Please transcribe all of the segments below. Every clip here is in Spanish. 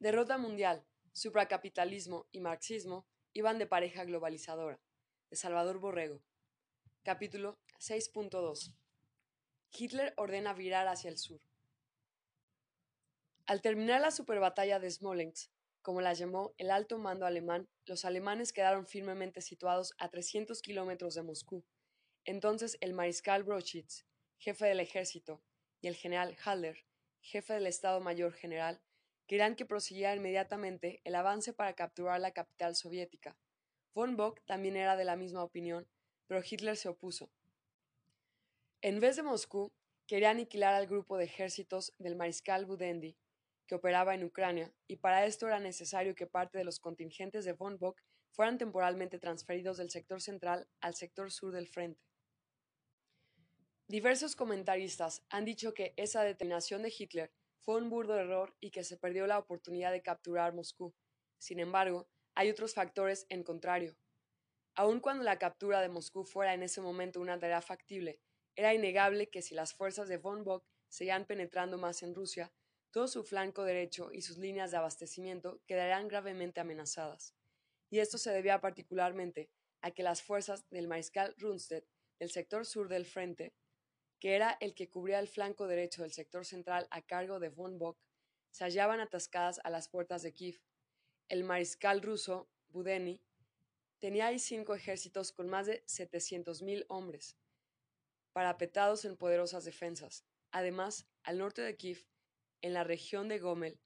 Derrota mundial, supracapitalismo y marxismo iban de pareja globalizadora. De Salvador Borrego. Capítulo 6.2. Hitler ordena virar hacia el sur. Al terminar la superbatalla de Smolensk, como la llamó el alto mando alemán, los alemanes quedaron firmemente situados a 300 kilómetros de Moscú. Entonces el mariscal Brochitz, jefe del ejército, y el general Halder, jefe del Estado Mayor General, querían que prosiguiera inmediatamente el avance para capturar la capital soviética. Von Bock también era de la misma opinión, pero Hitler se opuso. En vez de Moscú, quería aniquilar al grupo de ejércitos del mariscal Budendi, que operaba en Ucrania, y para esto era necesario que parte de los contingentes de von Bock fueran temporalmente transferidos del sector central al sector sur del frente. Diversos comentaristas han dicho que esa determinación de Hitler fue un burdo error y que se perdió la oportunidad de capturar Moscú. Sin embargo, hay otros factores en contrario. Aun cuando la captura de Moscú fuera en ese momento una tarea factible, era innegable que si las fuerzas de von Bock seguían penetrando más en Rusia, todo su flanco derecho y sus líneas de abastecimiento quedarían gravemente amenazadas. Y esto se debía particularmente a que las fuerzas del mariscal Rundstedt del sector sur del frente que era el que cubría el flanco derecho del sector central a cargo de von Bock, se hallaban atascadas a las puertas de Kiev. El mariscal ruso, Budeni, tenía ahí cinco ejércitos con más de 700.000 hombres, parapetados en poderosas defensas. Además, al norte de Kiev, en la región de Gomel,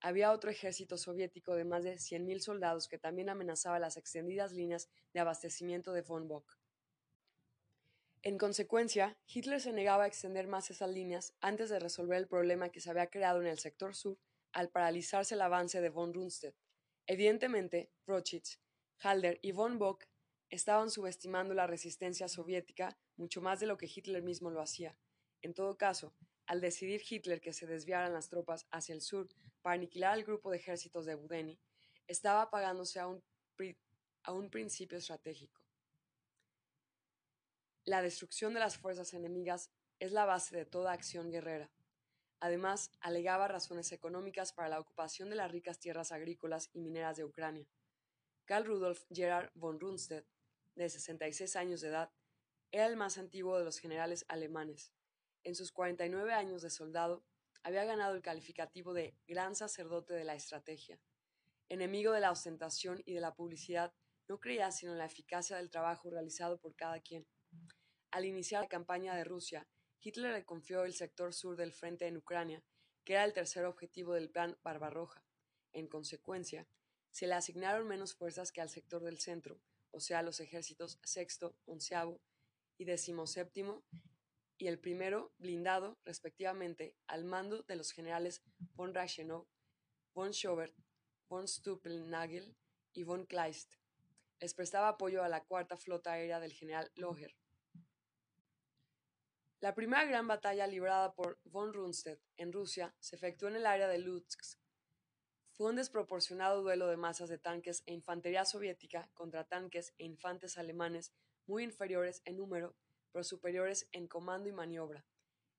había otro ejército soviético de más de 100.000 soldados que también amenazaba las extendidas líneas de abastecimiento de von Bock. En consecuencia, Hitler se negaba a extender más esas líneas antes de resolver el problema que se había creado en el sector sur al paralizarse el avance de von Rundstedt. Evidentemente, Brochitz, Halder y von Bock estaban subestimando la resistencia soviética mucho más de lo que Hitler mismo lo hacía. En todo caso, al decidir Hitler que se desviaran las tropas hacia el sur para aniquilar al grupo de ejércitos de Budeni, estaba apagándose a un principio estratégico. La destrucción de las fuerzas enemigas es la base de toda acción guerrera. Además, alegaba razones económicas para la ocupación de las ricas tierras agrícolas y mineras de Ucrania. Karl Rudolf Gerhard von Rundstedt, de 66 años de edad, era el más antiguo de los generales alemanes. En sus 49 años de soldado, había ganado el calificativo de gran sacerdote de la estrategia. Enemigo de la ostentación y de la publicidad, no creía sino en la eficacia del trabajo realizado por cada quien. Al iniciar la campaña de Rusia, Hitler le confió el sector sur del frente en Ucrania, que era el tercer objetivo del plan Barbarroja. En consecuencia, se le asignaron menos fuerzas que al sector del centro, o sea, los ejércitos sexto, onceavo y decimoséptimo, y el primero blindado, respectivamente, al mando de los generales von Reichenau, von Schobert, von Stuppelnagel y von Kleist. Les prestaba apoyo a la cuarta flota aérea del general Loher. La primera gran batalla librada por von Rundstedt en Rusia se efectuó en el área de Lutsk. Fue un desproporcionado duelo de masas de tanques e infantería soviética contra tanques e infantes alemanes muy inferiores en número, pero superiores en comando y maniobra.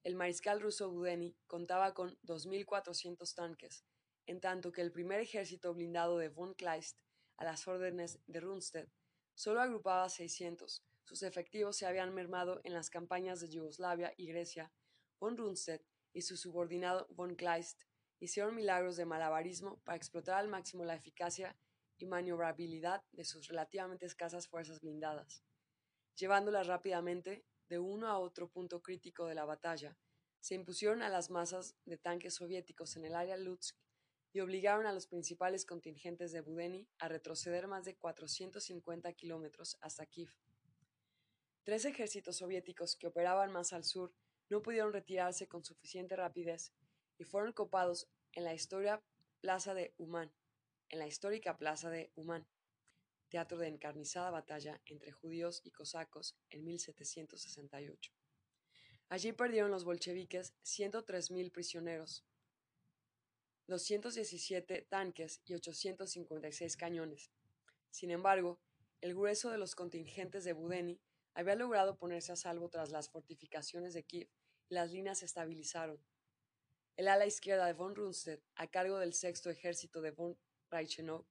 El mariscal ruso Budeni contaba con 2.400 tanques, en tanto que el primer ejército blindado de von Kleist, a las órdenes de Rundstedt, solo agrupaba 600, sus efectivos se habían mermado en las campañas de Yugoslavia y Grecia. Von Rundstedt y su subordinado von Kleist hicieron milagros de malabarismo para explotar al máximo la eficacia y maniobrabilidad de sus relativamente escasas fuerzas blindadas, llevándolas rápidamente de uno a otro punto crítico de la batalla. Se impusieron a las masas de tanques soviéticos en el área Lutsk y obligaron a los principales contingentes de Budeni a retroceder más de 450 kilómetros hasta Kiev. Tres ejércitos soviéticos que operaban más al sur no pudieron retirarse con suficiente rapidez y fueron copados en la historia plaza de Uman, en la histórica plaza de Uman, teatro de encarnizada batalla entre judíos y cosacos en 1768. Allí perdieron los bolcheviques 103.000 prisioneros, 217 tanques y 856 cañones. Sin embargo, el grueso de los contingentes de Budeni había logrado ponerse a salvo tras las fortificaciones de Kiev y las líneas se estabilizaron. El ala izquierda de von Rundstedt, a cargo del sexto ejército de von Reichenau,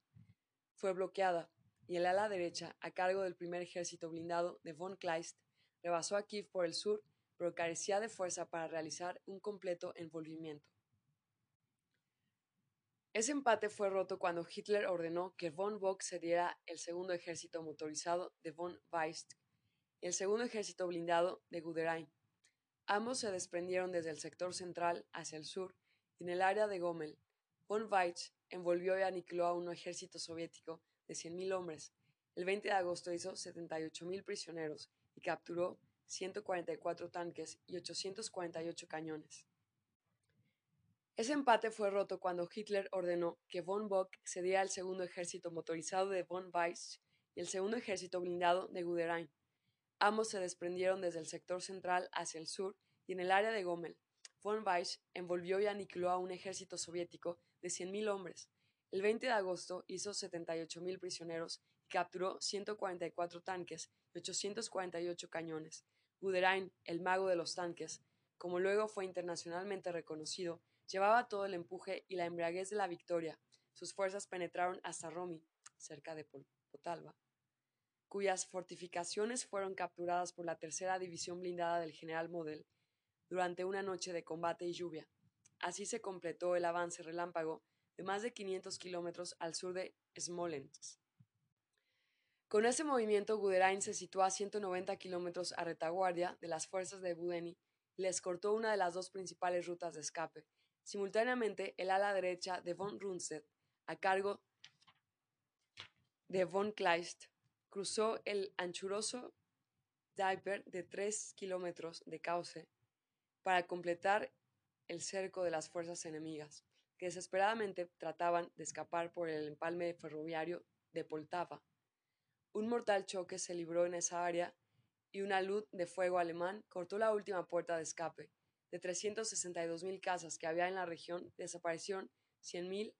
fue bloqueada, y el ala derecha, a cargo del primer ejército blindado de von Kleist, rebasó a Kiev por el sur, pero carecía de fuerza para realizar un completo envolvimiento. Ese empate fue roto cuando Hitler ordenó que von Bock cediera el segundo ejército motorizado de von Weist y el segundo ejército blindado de Guderian. Ambos se desprendieron desde el sector central hacia el sur y en el área de Gommel. Von Weist envolvió y aniquiló a un ejército soviético de 100.000 hombres. El 20 de agosto hizo 78.000 prisioneros y capturó 144 tanques y 848 cañones. Ese empate fue roto cuando Hitler ordenó que von Bock cediera el segundo ejército motorizado de von Weiss y el segundo ejército blindado de Guderian. Ambos se desprendieron desde el sector central hacia el sur y en el área de Gommel. Von Weiss envolvió y aniquiló a un ejército soviético de 100.000 hombres. El 20 de agosto hizo 78.000 prisioneros y capturó 144 tanques y 848 cañones. Guderian, el mago de los tanques, como luego fue internacionalmente reconocido, Llevaba todo el empuje y la embriaguez de la victoria. Sus fuerzas penetraron hasta Romy, cerca de Potalba, cuyas fortificaciones fueron capturadas por la tercera división blindada del general Model durante una noche de combate y lluvia. Así se completó el avance relámpago de más de 500 kilómetros al sur de Smolensk. Con ese movimiento, Guderian se situó a 190 kilómetros a retaguardia de las fuerzas de Budeni y les cortó una de las dos principales rutas de escape, Simultáneamente, el ala derecha de von Rundstedt, a cargo de von Kleist, cruzó el anchuroso Dnieper de tres kilómetros de cauce para completar el cerco de las fuerzas enemigas, que desesperadamente trataban de escapar por el empalme ferroviario de Poltava. Un mortal choque se libró en esa área y una luz de fuego alemán cortó la última puerta de escape, de 362.000 casas que había en la región, desaparecieron 100.000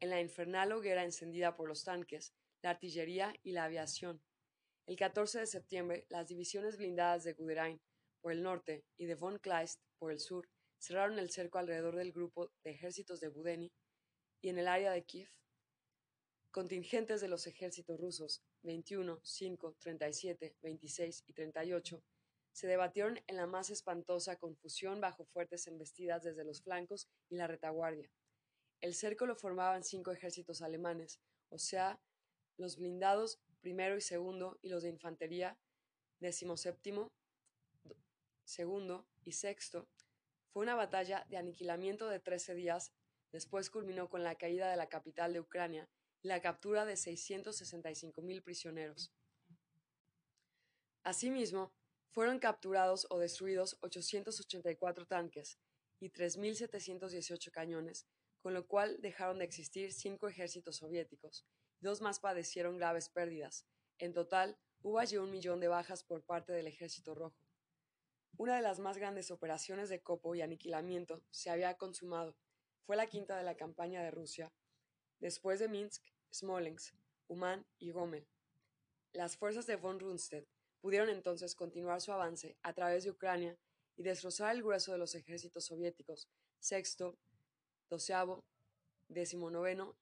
en la infernal hoguera encendida por los tanques, la artillería y la aviación. El 14 de septiembre, las divisiones blindadas de Guderian por el norte y de von Kleist por el sur cerraron el cerco alrededor del grupo de ejércitos de Budeni y en el área de Kiev. Contingentes de los ejércitos rusos 21, 5, 37, 26 y 38 se debatieron en la más espantosa confusión bajo fuertes embestidas desde los flancos y la retaguardia. El cerco lo formaban cinco ejércitos alemanes, o sea, los blindados primero y segundo y los de infantería decimoséptimo, segundo y sexto. Fue una batalla de aniquilamiento de trece días, después culminó con la caída de la capital de Ucrania y la captura de 665.000 prisioneros. Asimismo, fueron capturados o destruidos 884 tanques y 3.718 cañones, con lo cual dejaron de existir cinco ejércitos soviéticos, dos más padecieron graves pérdidas. En total, hubo allí un millón de bajas por parte del ejército rojo. Una de las más grandes operaciones de copo y aniquilamiento se había consumado. Fue la quinta de la campaña de Rusia, después de Minsk, Smolensk, Uman y Gomel. Las fuerzas de von Rundstedt Pudieron entonces continuar su avance a través de Ucrania y destrozar el grueso de los ejércitos soviéticos sexto, doceavo, decimonoveno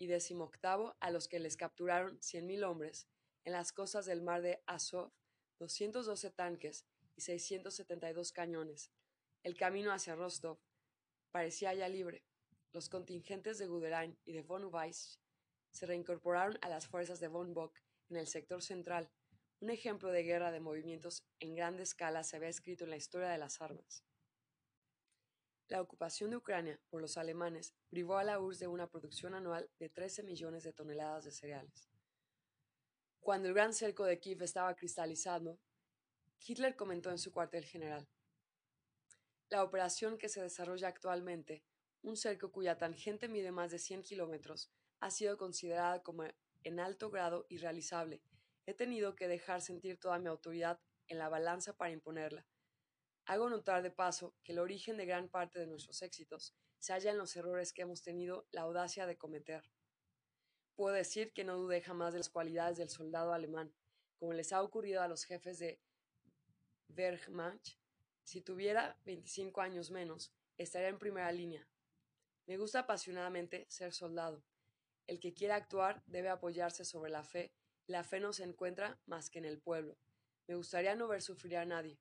y decimoctavo a los que les capturaron 100.000 hombres en las costas del mar de Azov, 212 tanques y 672 cañones. El camino hacia Rostov parecía ya libre. Los contingentes de Guderian y de von Weiss se reincorporaron a las fuerzas de von Bock en el sector central un ejemplo de guerra de movimientos en grande escala se había escrito en la historia de las armas. La ocupación de Ucrania por los alemanes privó a la URSS de una producción anual de 13 millones de toneladas de cereales. Cuando el gran cerco de Kiev estaba cristalizando, Hitler comentó en su cuartel general: La operación que se desarrolla actualmente, un cerco cuya tangente mide más de 100 kilómetros, ha sido considerada como en alto grado irrealizable He tenido que dejar sentir toda mi autoridad en la balanza para imponerla. Hago notar de paso que el origen de gran parte de nuestros éxitos se halla en los errores que hemos tenido la audacia de cometer. Puedo decir que no dudé jamás de las cualidades del soldado alemán, como les ha ocurrido a los jefes de Wehrmacht. Si tuviera 25 años menos, estaría en primera línea. Me gusta apasionadamente ser soldado. El que quiera actuar debe apoyarse sobre la fe, la fe no se encuentra más que en el pueblo. Me gustaría no ver sufrir a nadie,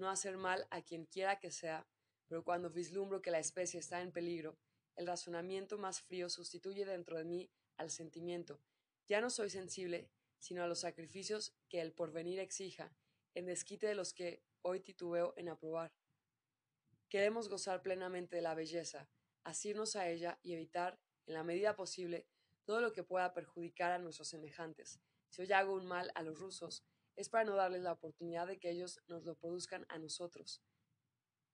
no hacer mal a quien quiera que sea, pero cuando vislumbro que la especie está en peligro, el razonamiento más frío sustituye dentro de mí al sentimiento. Ya no soy sensible, sino a los sacrificios que el porvenir exija, en desquite de los que hoy titubeo en aprobar. Queremos gozar plenamente de la belleza, asirnos a ella y evitar, en la medida posible, todo lo que pueda perjudicar a nuestros semejantes. Si hoy hago un mal a los rusos, es para no darles la oportunidad de que ellos nos lo produzcan a nosotros.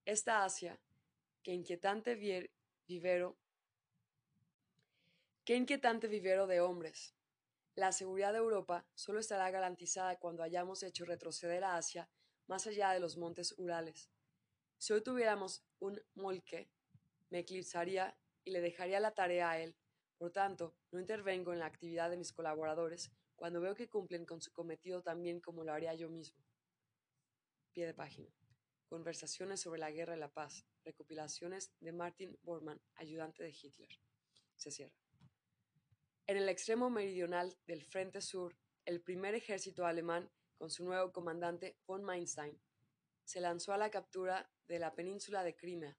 Esta Asia, que inquietante vivero, qué inquietante vivero de hombres. La seguridad de Europa solo estará garantizada cuando hayamos hecho retroceder a Asia más allá de los montes Urales. Si hoy tuviéramos un Molke, me eclipsaría y le dejaría la tarea a él. Por tanto, no intervengo en la actividad de mis colaboradores cuando veo que cumplen con su cometido tan bien como lo haría yo mismo. Pie de página. Conversaciones sobre la guerra y la paz. Recopilaciones de Martin Bormann, ayudante de Hitler. Se cierra. En el extremo meridional del Frente Sur, el primer ejército alemán, con su nuevo comandante von Mainstein, se lanzó a la captura de la península de Crimea.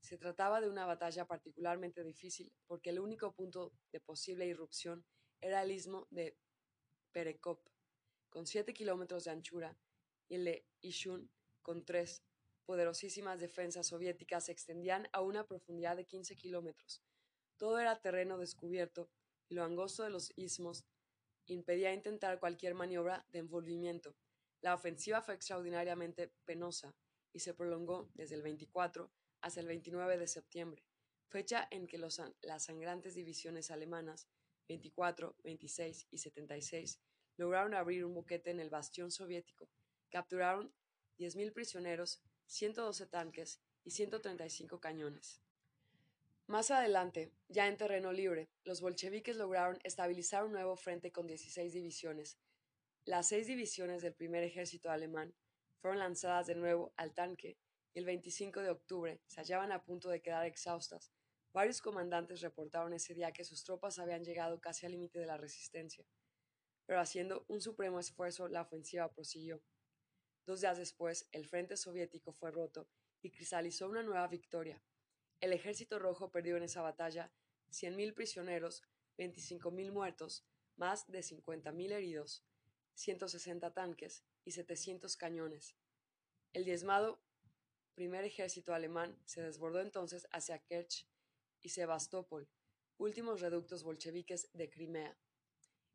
Se trataba de una batalla particularmente difícil porque el único punto de posible irrupción era el istmo de Perekop, con siete kilómetros de anchura, y el Ishun, con tres. Poderosísimas defensas soviéticas se extendían a una profundidad de 15 kilómetros. Todo era terreno descubierto y lo angosto de los istmos impedía intentar cualquier maniobra de envolvimiento. La ofensiva fue extraordinariamente penosa y se prolongó desde el 24 hasta el 29 de septiembre, fecha en que las sangrantes divisiones alemanas 24, 26 y 76 lograron abrir un boquete en el bastión soviético, capturaron 10.000 prisioneros, 112 tanques y 135 cañones. Más adelante, ya en terreno libre, los bolcheviques lograron estabilizar un nuevo frente con 16 divisiones. Las seis divisiones del primer ejército alemán fueron lanzadas de nuevo al tanque y el 25 de octubre se hallaban a punto de quedar exhaustas. Varios comandantes reportaron ese día que sus tropas habían llegado casi al límite de la resistencia, pero haciendo un supremo esfuerzo la ofensiva prosiguió. Dos días después, el frente soviético fue roto y cristalizó una nueva victoria. El ejército rojo perdió en esa batalla 100.000 prisioneros, 25.000 muertos, más de 50.000 heridos, 160 tanques y 700 cañones. El diezmado primer ejército alemán se desbordó entonces hacia Kerch y Sebastopol, últimos reductos bolcheviques de Crimea.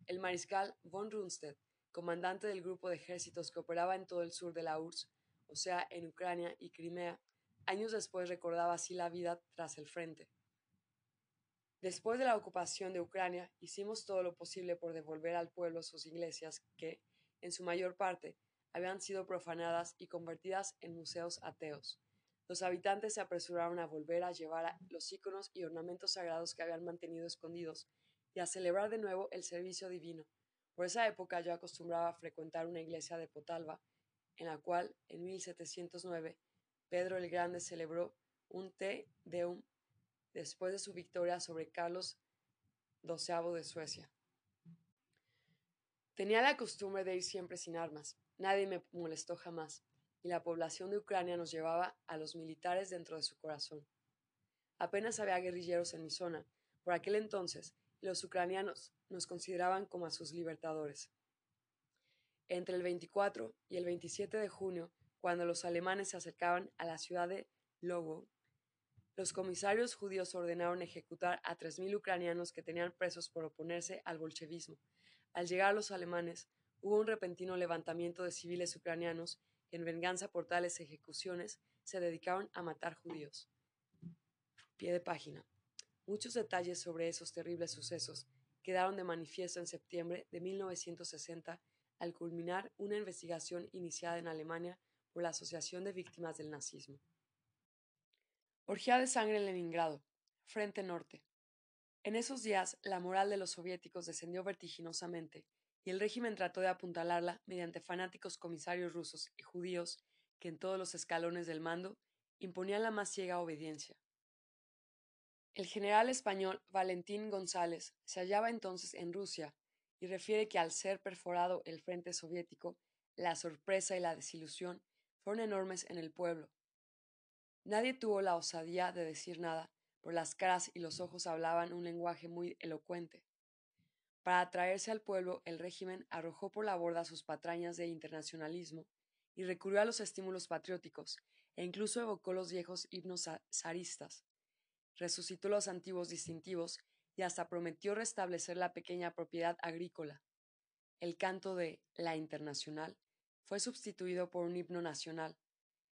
El mariscal von Rundstedt, comandante del grupo de ejércitos que operaba en todo el sur de la URSS, o sea, en Ucrania y Crimea, años después recordaba así la vida tras el frente. Después de la ocupación de Ucrania, hicimos todo lo posible por devolver al pueblo sus iglesias que, en su mayor parte, habían sido profanadas y convertidas en museos ateos. Los habitantes se apresuraron a volver a llevar los íconos y ornamentos sagrados que habían mantenido escondidos y a celebrar de nuevo el servicio divino. Por esa época yo acostumbraba a frecuentar una iglesia de Potalba, en la cual, en 1709, Pedro el Grande celebró un Te Deum después de su victoria sobre Carlos XII de Suecia. Tenía la costumbre de ir siempre sin armas. Nadie me molestó jamás, y la población de Ucrania nos llevaba a los militares dentro de su corazón. Apenas había guerrilleros en mi zona. Por aquel entonces, los ucranianos nos consideraban como a sus libertadores. Entre el 24 y el 27 de junio, cuando los alemanes se acercaban a la ciudad de Logo, los comisarios judíos ordenaron ejecutar a 3.000 ucranianos que tenían presos por oponerse al bolchevismo. Al llegar los alemanes, hubo un repentino levantamiento de civiles ucranianos en venganza por tales ejecuciones, se dedicaron a matar judíos. Pie de página. Muchos detalles sobre esos terribles sucesos quedaron de manifiesto en septiembre de 1960 al culminar una investigación iniciada en Alemania por la Asociación de Víctimas del Nazismo. Orgía de sangre en Leningrado, Frente Norte. En esos días, la moral de los soviéticos descendió vertiginosamente, y el régimen trató de apuntalarla mediante fanáticos comisarios rusos y judíos que en todos los escalones del mando imponían la más ciega obediencia. El general español Valentín González se hallaba entonces en Rusia y refiere que al ser perforado el frente soviético, la sorpresa y la desilusión fueron enormes en el pueblo. Nadie tuvo la osadía de decir nada, por las caras y los ojos hablaban un lenguaje muy elocuente. Para atraerse al pueblo, el régimen arrojó por la borda sus patrañas de internacionalismo y recurrió a los estímulos patrióticos, e incluso evocó los viejos himnos zaristas. Resucitó los antiguos distintivos y hasta prometió restablecer la pequeña propiedad agrícola. El canto de La Internacional fue sustituido por un himno nacional.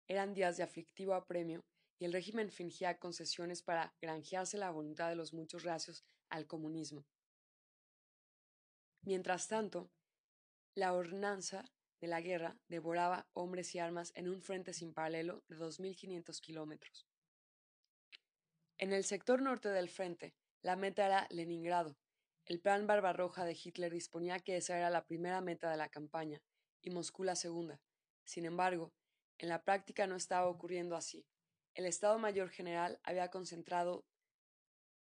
Eran días de aflictivo apremio y el régimen fingía concesiones para granjearse la voluntad de los muchos racios al comunismo. Mientras tanto, la ordenanza de la guerra devoraba hombres y armas en un frente sin paralelo de 2.500 kilómetros. En el sector norte del frente, la meta era Leningrado. El plan Barbarroja de Hitler disponía que esa era la primera meta de la campaña y Moscú la segunda. Sin embargo, en la práctica no estaba ocurriendo así. El Estado Mayor General había concentrado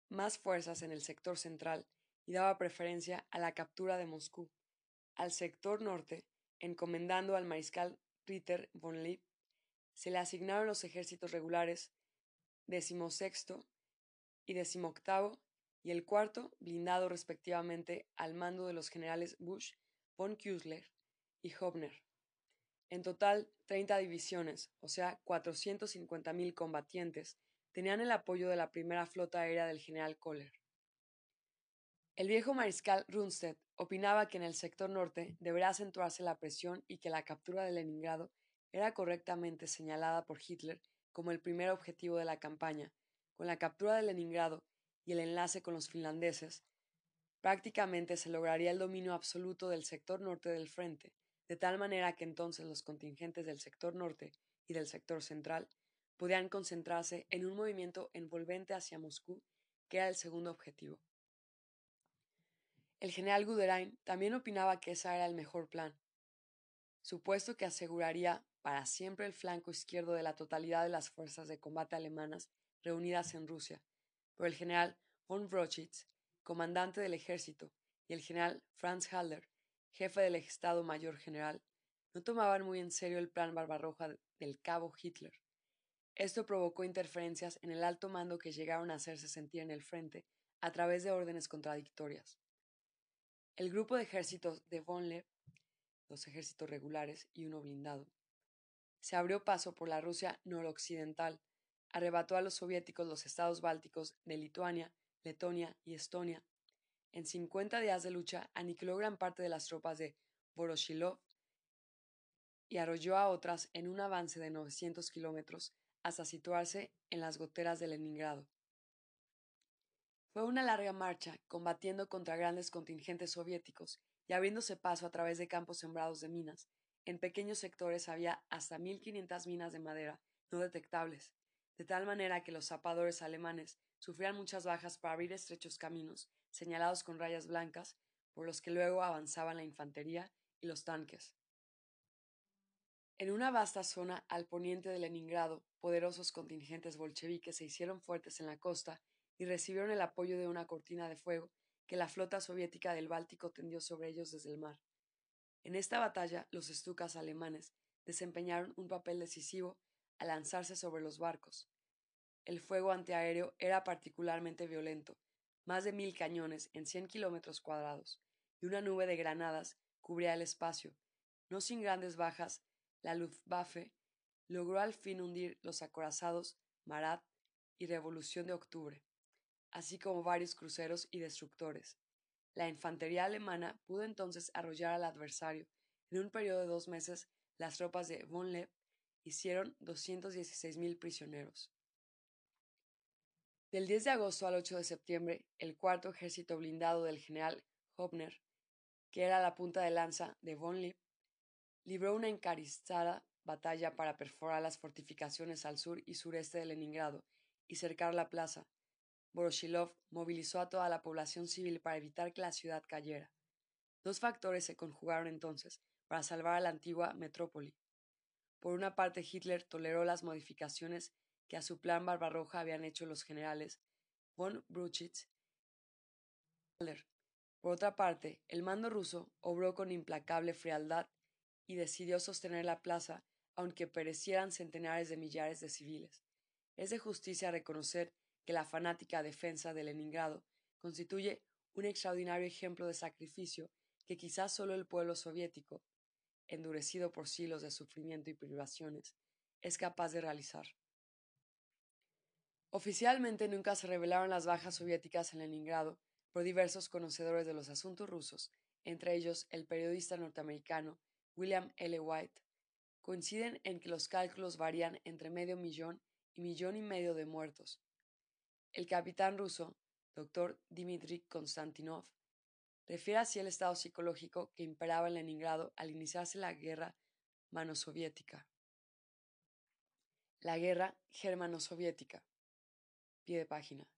más fuerzas en el sector central daba preferencia a la captura de Moscú. Al sector norte, encomendando al mariscal Ritter von Lieb, se le asignaron los ejércitos regulares decimosexto y decimoctavo y el cuarto blindado respectivamente al mando de los generales Bush, von Küssler y Hobner. En total, 30 divisiones, o sea, 450.000 combatientes, tenían el apoyo de la primera flota aérea del general Kohler. El viejo mariscal Rundstedt opinaba que en el sector norte debería acentuarse la presión y que la captura de Leningrado era correctamente señalada por Hitler como el primer objetivo de la campaña. Con la captura de Leningrado y el enlace con los finlandeses, prácticamente se lograría el dominio absoluto del sector norte del frente, de tal manera que entonces los contingentes del sector norte y del sector central podían concentrarse en un movimiento envolvente hacia Moscú, que era el segundo objetivo. El general Guderian también opinaba que ese era el mejor plan, supuesto que aseguraría para siempre el flanco izquierdo de la totalidad de las fuerzas de combate alemanas reunidas en Rusia, pero el general von Brochitz, comandante del ejército, y el general Franz Halder, jefe del Estado Mayor General, no tomaban muy en serio el plan Barbarroja del cabo Hitler. Esto provocó interferencias en el alto mando que llegaron a hacerse sentir en el frente a través de órdenes contradictorias. El grupo de ejércitos de Von dos ejércitos regulares y uno blindado, se abrió paso por la Rusia noroccidental, arrebató a los soviéticos los estados bálticos de Lituania, Letonia y Estonia. En 50 días de lucha aniquiló gran parte de las tropas de Voroshilov y arrolló a otras en un avance de 900 kilómetros hasta situarse en las goteras de Leningrado. Fue una larga marcha, combatiendo contra grandes contingentes soviéticos y abriéndose paso a través de campos sembrados de minas. En pequeños sectores había hasta 1.500 minas de madera no detectables, de tal manera que los zapadores alemanes sufrían muchas bajas para abrir estrechos caminos, señalados con rayas blancas, por los que luego avanzaban la infantería y los tanques. En una vasta zona al poniente de Leningrado, poderosos contingentes bolcheviques se hicieron fuertes en la costa y recibieron el apoyo de una cortina de fuego que la flota soviética del Báltico tendió sobre ellos desde el mar. En esta batalla, los estucas alemanes desempeñaron un papel decisivo al lanzarse sobre los barcos. El fuego antiaéreo era particularmente violento, más de mil cañones en cien kilómetros cuadrados, y una nube de granadas cubría el espacio. No sin grandes bajas, la Luftwaffe logró al fin hundir los acorazados Marat y Revolución de Octubre así como varios cruceros y destructores. La infantería alemana pudo entonces arrollar al adversario. En un periodo de dos meses, las tropas de von Leeb hicieron 216.000 prisioneros. Del 10 de agosto al 8 de septiembre, el cuarto ejército blindado del general Hobner, que era la punta de lanza de von Leeb, libró una encarizada batalla para perforar las fortificaciones al sur y sureste de Leningrado y cercar la plaza, Voroshilov movilizó a toda la población civil para evitar que la ciudad cayera. Dos factores se conjugaron entonces para salvar a la antigua metrópoli. Por una parte, Hitler toleró las modificaciones que a su plan Barbarroja habían hecho los generales von Bruchitz por otra parte, el mando ruso obró con implacable frialdad y decidió sostener la plaza aunque perecieran centenares de millares de civiles. Es de justicia reconocer que la fanática defensa de Leningrado constituye un extraordinario ejemplo de sacrificio que quizás solo el pueblo soviético, endurecido por siglos de sufrimiento y privaciones, es capaz de realizar. Oficialmente nunca se revelaron las bajas soviéticas en Leningrado por diversos conocedores de los asuntos rusos, entre ellos el periodista norteamericano William L. White, coinciden en que los cálculos varían entre medio millón y millón y medio de muertos. El capitán ruso, Dr. Dmitry Konstantinov, refiere así el estado psicológico que imperaba en Leningrado al iniciarse la guerra mano-soviética. La guerra germano-soviética. Pie de página.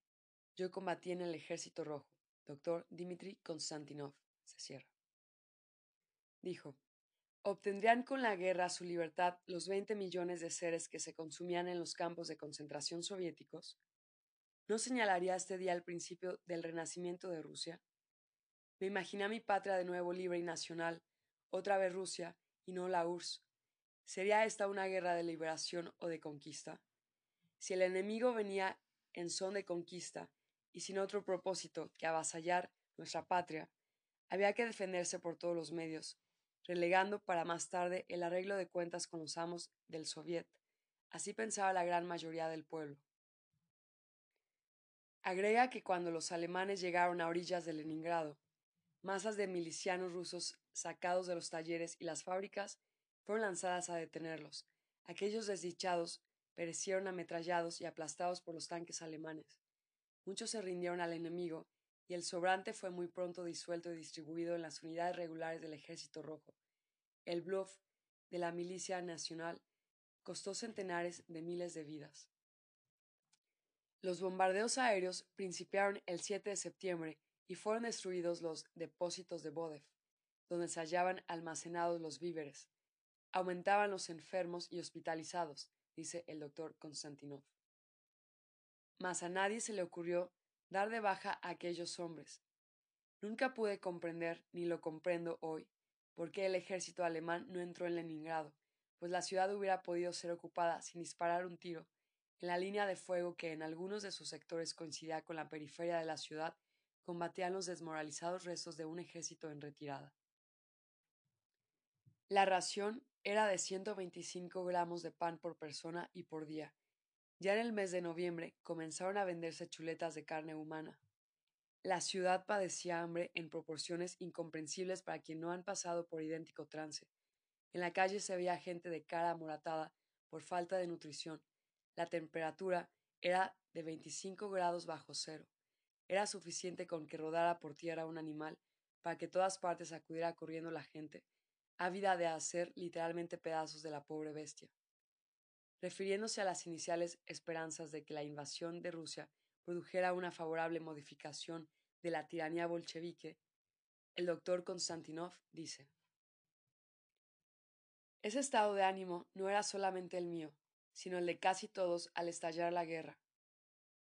Yo combatí en el ejército rojo. Dr. Dmitry Konstantinov. Se cierra. Dijo, ¿obtendrían con la guerra su libertad los 20 millones de seres que se consumían en los campos de concentración soviéticos? ¿No señalaría este día el principio del renacimiento de Rusia? Me imaginé mi patria de nuevo libre y nacional, otra vez Rusia, y no la URSS. ¿Sería esta una guerra de liberación o de conquista? Si el enemigo venía en son de conquista y sin otro propósito que avasallar nuestra patria, había que defenderse por todos los medios, relegando para más tarde el arreglo de cuentas con los amos del Soviet. Así pensaba la gran mayoría del pueblo. Agrega que cuando los alemanes llegaron a orillas de Leningrado, masas de milicianos rusos sacados de los talleres y las fábricas fueron lanzadas a detenerlos. Aquellos desdichados perecieron ametrallados y aplastados por los tanques alemanes. Muchos se rindieron al enemigo, y el sobrante fue muy pronto disuelto y distribuido en las unidades regulares del Ejército Rojo. El bluff de la milicia nacional costó centenares de miles de vidas. Los bombardeos aéreos principiaron el 7 de septiembre y fueron destruidos los depósitos de Bodev, donde se hallaban almacenados los víveres. Aumentaban los enfermos y hospitalizados, dice el doctor Konstantinov mas a nadie se le ocurrió dar de baja a aquellos hombres. Nunca pude comprender, ni lo comprendo hoy, por qué el ejército alemán no entró en Leningrado, pues la ciudad hubiera podido ser ocupada sin disparar un tiro, la línea de fuego que en algunos de sus sectores coincidía con la periferia de la ciudad, combatían los desmoralizados restos de un ejército en retirada. La ración era de 125 gramos de pan por persona y por día, ya en el mes de noviembre comenzaron a venderse chuletas de carne humana. La ciudad padecía hambre en proporciones incomprensibles para quien no han pasado por idéntico trance. En la calle se veía gente de cara amoratada por falta de nutrición. La temperatura era de 25 grados bajo cero. Era suficiente con que rodara por tierra un animal para que todas partes acudiera corriendo la gente, ávida de hacer literalmente pedazos de la pobre bestia refiriéndose a las iniciales esperanzas de que la invasión de Rusia produjera una favorable modificación de la tiranía bolchevique, el doctor Konstantinov dice Ese estado de ánimo no era solamente el mío, sino el de casi todos al estallar la guerra.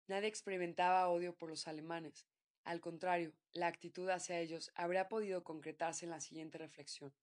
Nadie experimentaba odio por los alemanes. Al contrario, la actitud hacia ellos habría podido concretarse en la siguiente reflexión.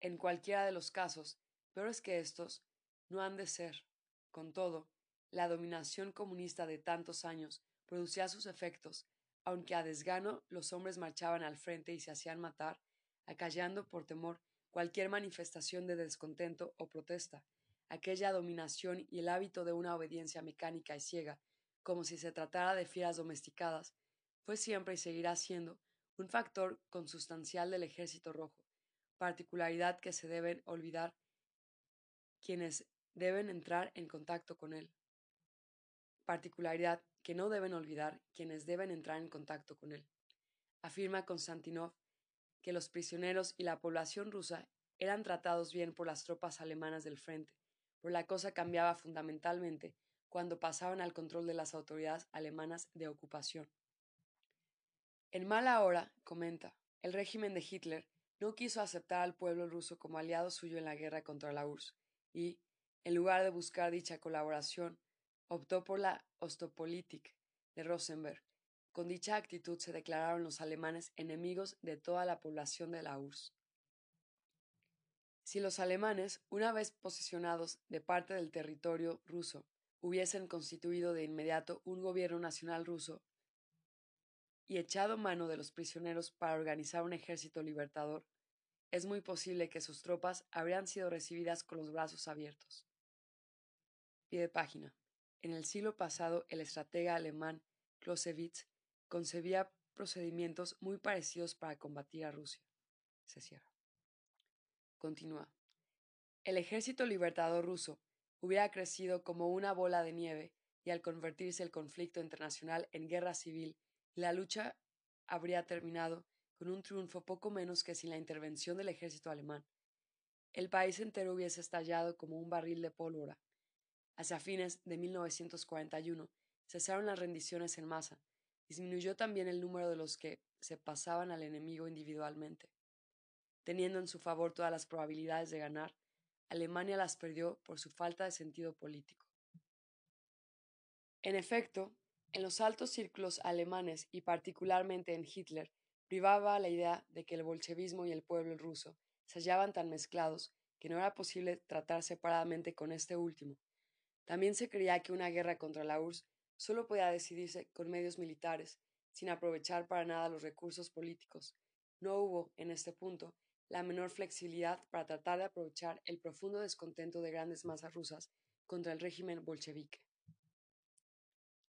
En cualquiera de los casos, peores que estos, no han de ser. Con todo, la dominación comunista de tantos años producía sus efectos, aunque a desgano los hombres marchaban al frente y se hacían matar, acallando por temor cualquier manifestación de descontento o protesta. Aquella dominación y el hábito de una obediencia mecánica y ciega, como si se tratara de fieras domesticadas, fue siempre y seguirá siendo un factor consustancial del ejército rojo, particularidad que se deben olvidar quienes deben entrar en contacto con él. Particularidad que no deben olvidar quienes deben entrar en contacto con él. Afirma Konstantinov que los prisioneros y la población rusa eran tratados bien por las tropas alemanas del frente, pero la cosa cambiaba fundamentalmente cuando pasaban al control de las autoridades alemanas de ocupación. En mala hora, comenta, el régimen de Hitler no quiso aceptar al pueblo ruso como aliado suyo en la guerra contra la URSS y, en lugar de buscar dicha colaboración, optó por la Ostpolitik de Rosenberg. Con dicha actitud se declararon los alemanes enemigos de toda la población de la URSS. Si los alemanes, una vez posicionados de parte del territorio ruso, hubiesen constituido de inmediato un gobierno nacional ruso y echado mano de los prisioneros para organizar un ejército libertador, es muy posible que sus tropas habrían sido recibidas con los brazos abiertos. Pie de página. En el siglo pasado, el estratega alemán Clausewitz concebía procedimientos muy parecidos para combatir a Rusia. Se cierra. Continúa. El ejército libertador ruso hubiera crecido como una bola de nieve y al convertirse el conflicto internacional en guerra civil, la lucha habría terminado con un triunfo poco menos que sin la intervención del ejército alemán. El país entero hubiese estallado como un barril de pólvora. Hacia fines de 1941 cesaron las rendiciones en masa, disminuyó también el número de los que se pasaban al enemigo individualmente. Teniendo en su favor todas las probabilidades de ganar, Alemania las perdió por su falta de sentido político. En efecto, en los altos círculos alemanes y particularmente en Hitler, privaba la idea de que el bolchevismo y el pueblo ruso se hallaban tan mezclados que no era posible tratar separadamente con este último. También se creía que una guerra contra la URSS solo podía decidirse con medios militares, sin aprovechar para nada los recursos políticos. No hubo, en este punto, la menor flexibilidad para tratar de aprovechar el profundo descontento de grandes masas rusas contra el régimen bolchevique.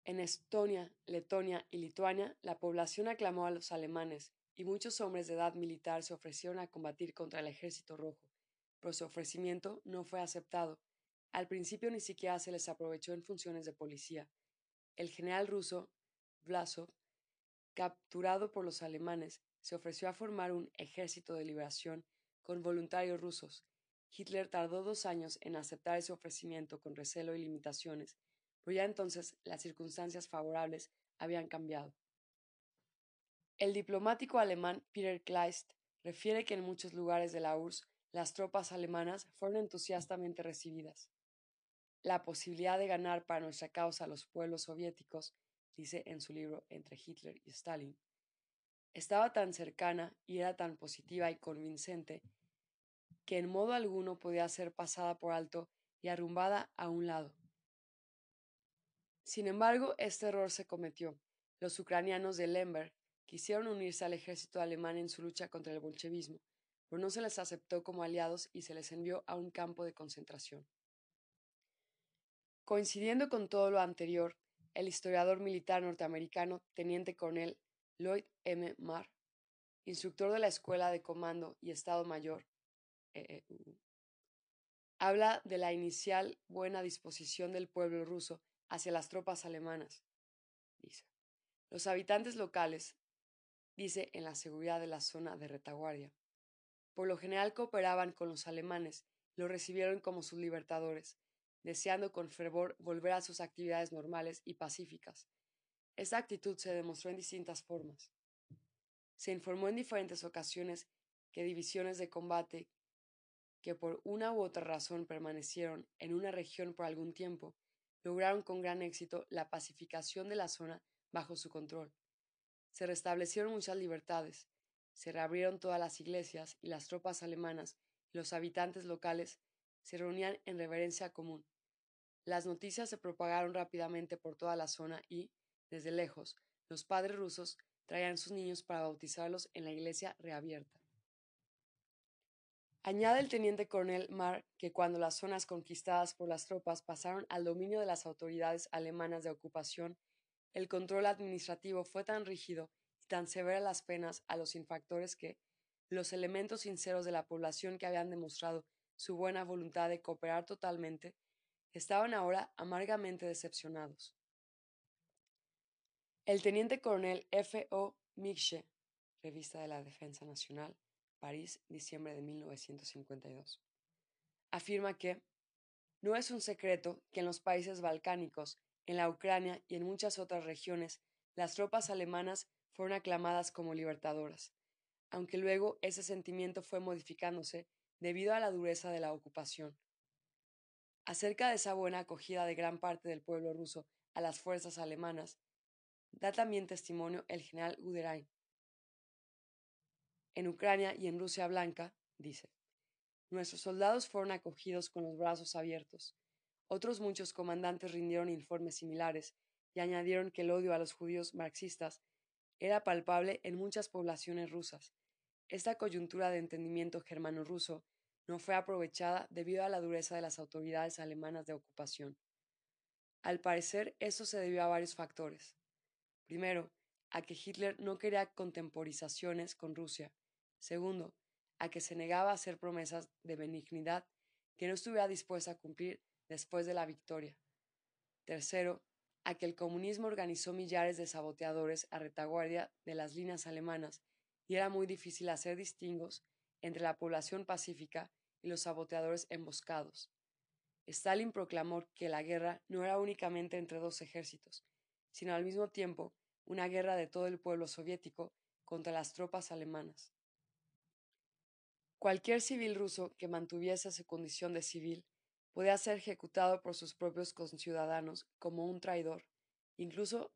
En Estonia, Letonia y Lituania, la población aclamó a los alemanes y muchos hombres de edad militar se ofrecieron a combatir contra el ejército rojo, pero su ofrecimiento no fue aceptado. Al principio ni siquiera se les aprovechó en funciones de policía. El general ruso, Vlasov, capturado por los alemanes, se ofreció a formar un ejército de liberación con voluntarios rusos. Hitler tardó dos años en aceptar ese ofrecimiento con recelo y limitaciones, pero ya entonces las circunstancias favorables habían cambiado. El diplomático alemán Peter Kleist refiere que en muchos lugares de la URSS las tropas alemanas fueron entusiastamente recibidas. La posibilidad de ganar para nuestra causa a los pueblos soviéticos, dice en su libro Entre Hitler y Stalin, estaba tan cercana y era tan positiva y convincente que en modo alguno podía ser pasada por alto y arrumbada a un lado. Sin embargo, este error se cometió. Los ucranianos de Lemberg quisieron unirse al ejército alemán en su lucha contra el bolchevismo, pero no se les aceptó como aliados y se les envió a un campo de concentración. Coincidiendo con todo lo anterior, el historiador militar norteamericano, teniente coronel Lloyd M. Marr, instructor de la Escuela de Comando y Estado Mayor, EEU, habla de la inicial buena disposición del pueblo ruso hacia las tropas alemanas. Los habitantes locales, dice en la seguridad de la zona de retaguardia, por lo general cooperaban con los alemanes y los recibieron como sus libertadores, deseando con fervor volver a sus actividades normales y pacíficas. Esta actitud se demostró en distintas formas. Se informó en diferentes ocasiones que divisiones de combate que por una u otra razón permanecieron en una región por algún tiempo lograron con gran éxito la pacificación de la zona bajo su control. Se restablecieron muchas libertades, se reabrieron todas las iglesias y las tropas alemanas y los habitantes locales se reunían en reverencia común. Las noticias se propagaron rápidamente por toda la zona y, desde lejos, los padres rusos traían sus niños para bautizarlos en la iglesia reabierta. Añade el teniente coronel Marr que cuando las zonas conquistadas por las tropas pasaron al dominio de las autoridades alemanas de ocupación, el control administrativo fue tan rígido y tan severas las penas a los infractores que los elementos sinceros de la población que habían demostrado su buena voluntad de cooperar totalmente estaban ahora amargamente decepcionados. El teniente coronel F. O. Migshe, revista de la Defensa Nacional, París, diciembre de 1952. Afirma que no es un secreto que en los países balcánicos, en la Ucrania y en muchas otras regiones, las tropas alemanas fueron aclamadas como libertadoras, aunque luego ese sentimiento fue modificándose debido a la dureza de la ocupación. Acerca de esa buena acogida de gran parte del pueblo ruso a las fuerzas alemanas, da también testimonio el general Guderian. En Ucrania y en Rusia Blanca, dice, nuestros soldados fueron acogidos con los brazos abiertos. Otros muchos comandantes rindieron informes similares y añadieron que el odio a los judíos marxistas era palpable en muchas poblaciones rusas. Esta coyuntura de entendimiento germano-ruso no fue aprovechada debido a la dureza de las autoridades alemanas de ocupación. Al parecer, esto se debió a varios factores. Primero, a que Hitler no quería contemporizaciones con Rusia. Segundo, a que se negaba a hacer promesas de benignidad que no estuviera dispuesta a cumplir después de la victoria. Tercero, a que el comunismo organizó millares de saboteadores a retaguardia de las líneas alemanas y era muy difícil hacer distingos entre la población pacífica y los saboteadores emboscados. Stalin proclamó que la guerra no era únicamente entre dos ejércitos, sino al mismo tiempo una guerra de todo el pueblo soviético contra las tropas alemanas. Cualquier civil ruso que mantuviese su condición de civil podía ser ejecutado por sus propios conciudadanos como un traidor. Incluso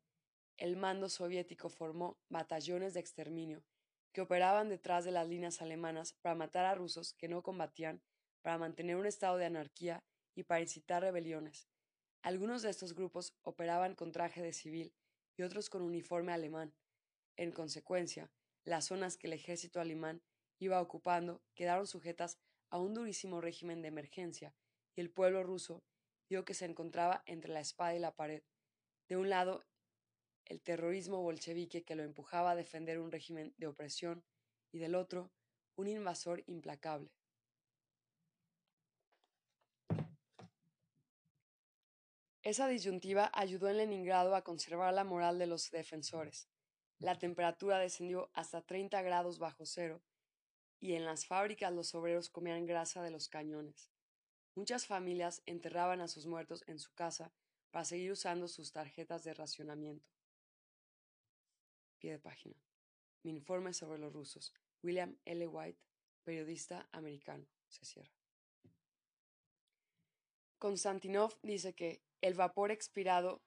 el mando soviético formó batallones de exterminio que operaban detrás de las líneas alemanas para matar a rusos que no combatían, para mantener un estado de anarquía y para incitar rebeliones. Algunos de estos grupos operaban con traje de civil y otros con uniforme alemán. En consecuencia, las zonas que el ejército alemán iba ocupando quedaron sujetas a un durísimo régimen de emergencia y el pueblo ruso vio que se encontraba entre la espada y la pared. De un lado, el terrorismo bolchevique que lo empujaba a defender un régimen de opresión y del otro, un invasor implacable. Esa disyuntiva ayudó en Leningrado a conservar la moral de los defensores. La temperatura descendió hasta 30 grados bajo cero y en las fábricas los obreros comían grasa de los cañones. Muchas familias enterraban a sus muertos en su casa para seguir usando sus tarjetas de racionamiento. Pie de página. Mi informe sobre los rusos. William L. White, periodista americano. Se cierra. Konstantinov dice que el vapor expirado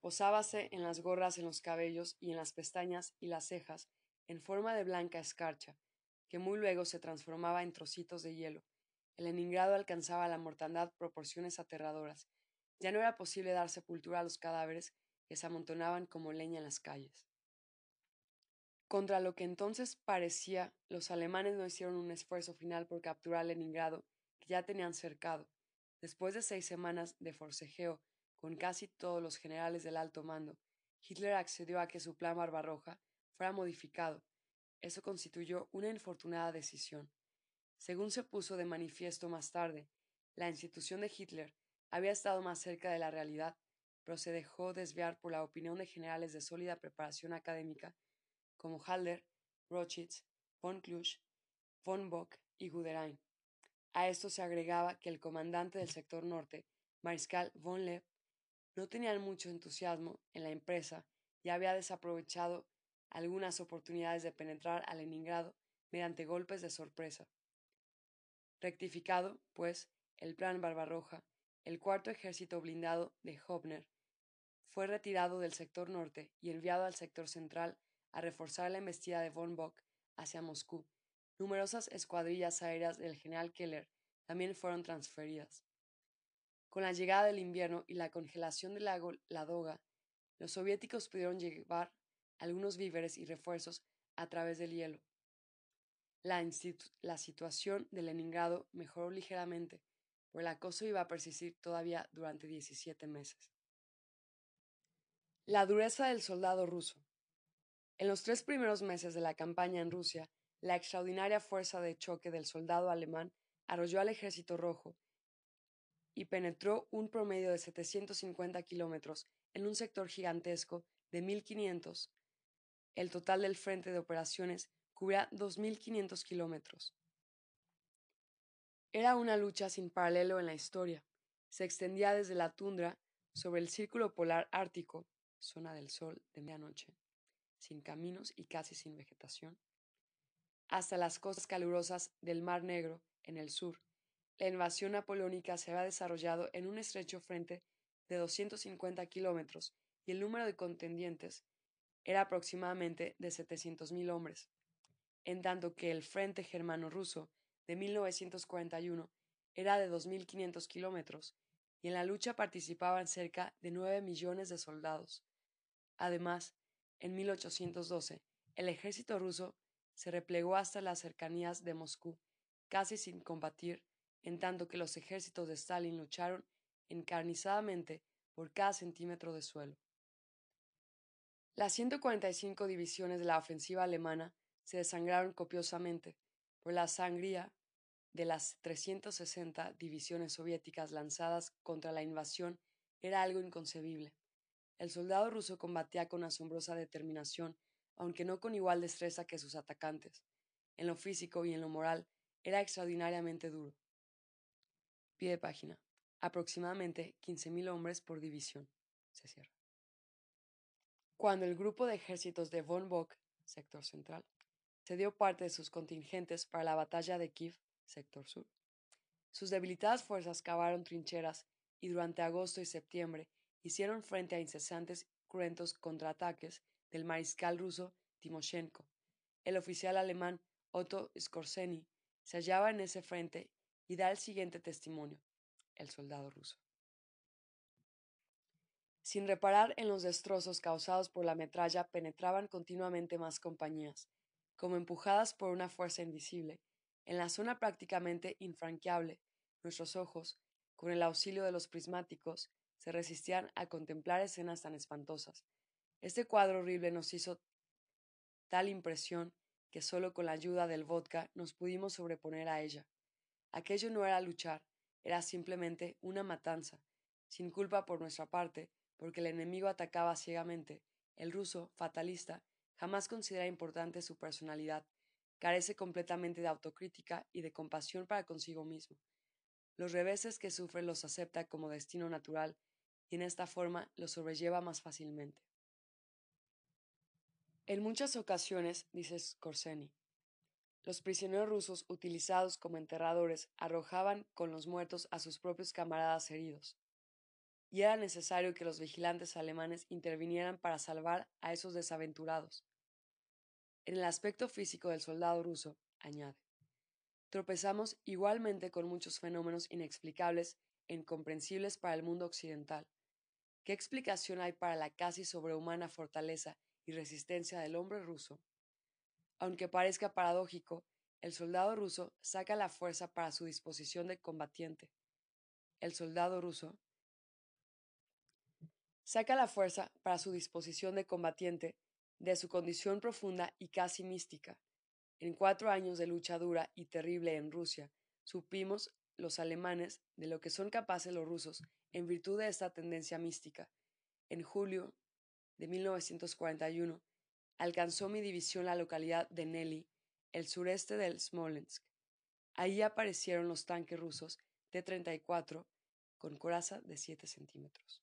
posábase en las gorras, en los cabellos y en las pestañas y las cejas en forma de blanca escarcha, que muy luego se transformaba en trocitos de hielo, el Leningrado alcanzaba la mortandad proporciones aterradoras. Ya no era posible dar sepultura a los cadáveres que se amontonaban como leña en las calles. Contra lo que entonces parecía, los alemanes no hicieron un esfuerzo final por capturar Leningrado, que ya tenían cercado. Después de seis semanas de forcejeo con casi todos los generales del alto mando, Hitler accedió a que su plan Barbarroja fuera modificado. Eso constituyó una infortunada decisión. Según se puso de manifiesto más tarde, la institución de Hitler había estado más cerca de la realidad, pero se dejó desviar por la opinión de generales de sólida preparación académica como Halder, Rochitz, von Klusch, von Bock y Guderian. A esto se agregaba que el comandante del sector norte, Mariscal von Lepp, no tenía mucho entusiasmo en la empresa y había desaprovechado algunas oportunidades de penetrar a Leningrado mediante golpes de sorpresa. Rectificado, pues, el plan Barbarroja, el cuarto ejército blindado de Hobner fue retirado del sector norte y enviado al sector central a reforzar la embestida de von Bock hacia Moscú. Numerosas escuadrillas aéreas del general Keller también fueron transferidas. Con la llegada del invierno y la congelación del lago Ladoga, los soviéticos pudieron llevar algunos víveres y refuerzos a través del hielo. La, la situación de Leningrado mejoró ligeramente, pero el acoso iba a persistir todavía durante 17 meses. La dureza del soldado ruso. En los tres primeros meses de la campaña en Rusia, la extraordinaria fuerza de choque del soldado alemán arrolló al ejército rojo y penetró un promedio de 750 kilómetros en un sector gigantesco de 1.500. El total del frente de operaciones cubría 2.500 kilómetros. Era una lucha sin paralelo en la historia. Se extendía desde la tundra sobre el círculo polar ártico, zona del sol de medianoche, sin caminos y casi sin vegetación, hasta las costas calurosas del Mar Negro en el sur, la invasión napoleónica se había desarrollado en un estrecho frente de 250 kilómetros y el número de contendientes era aproximadamente de 700.000 hombres, en tanto que el frente germano-ruso de 1941 era de 2.500 kilómetros y en la lucha participaban cerca de 9 millones de soldados. Además, en 1812, el ejército ruso se replegó hasta las cercanías de Moscú, casi sin combatir, en tanto que los ejércitos de Stalin lucharon encarnizadamente por cada centímetro de suelo. Las 145 divisiones de la ofensiva alemana se desangraron copiosamente por la sangría de las 360 divisiones soviéticas lanzadas contra la invasión era algo inconcebible. El soldado ruso combatía con asombrosa determinación, aunque no con igual destreza que sus atacantes. En lo físico y en lo moral era extraordinariamente duro. Pie de página. Aproximadamente 15.000 hombres por división. Se cierra. Cuando el grupo de ejércitos de von Bock, sector central, se dio parte de sus contingentes para la batalla de Kiev, sector sur. Sus debilitadas fuerzas cavaron trincheras y durante agosto y septiembre hicieron frente a incesantes cruentos contraataques del mariscal ruso Timoshenko. El oficial alemán Otto Skorzeny se hallaba en ese frente y da el siguiente testimonio, el soldado ruso. Sin reparar en los destrozos causados por la metralla, penetraban continuamente más compañías, como empujadas por una fuerza invisible, en la zona prácticamente infranqueable, nuestros ojos, con el auxilio de los prismáticos, se resistían a contemplar escenas tan espantosas. Este cuadro horrible nos hizo tal impresión que solo con la ayuda del vodka nos pudimos sobreponer a ella. Aquello no era luchar, era simplemente una matanza, sin culpa por nuestra parte, porque el enemigo atacaba ciegamente. El ruso, fatalista, jamás considera importante su personalidad, carece completamente de autocrítica y de compasión para consigo mismo. Los reveses que sufre los acepta como destino natural y en esta forma los sobrelleva más fácilmente. En muchas ocasiones, dice Skorzeny, los prisioneros rusos utilizados como enterradores arrojaban con los muertos a sus propios camaradas heridos, y era necesario que los vigilantes alemanes intervinieran para salvar a esos desaventurados. En el aspecto físico del soldado ruso, añade, tropezamos igualmente con muchos fenómenos inexplicables e incomprensibles para el mundo occidental. ¿Qué explicación hay para la casi sobrehumana fortaleza y resistencia del hombre ruso? Aunque parezca paradójico, el soldado ruso saca la fuerza para su disposición de combatiente. El soldado ruso saca la fuerza para su disposición de combatiente de su condición profunda y casi mística. En cuatro años de lucha dura y terrible en Rusia, supimos los alemanes de lo que son capaces los rusos en virtud de esta tendencia mística. En julio de 1941 alcanzó mi división la localidad de Nelly, el sureste del Smolensk. Allí aparecieron los tanques rusos T-34 con coraza de 7 centímetros.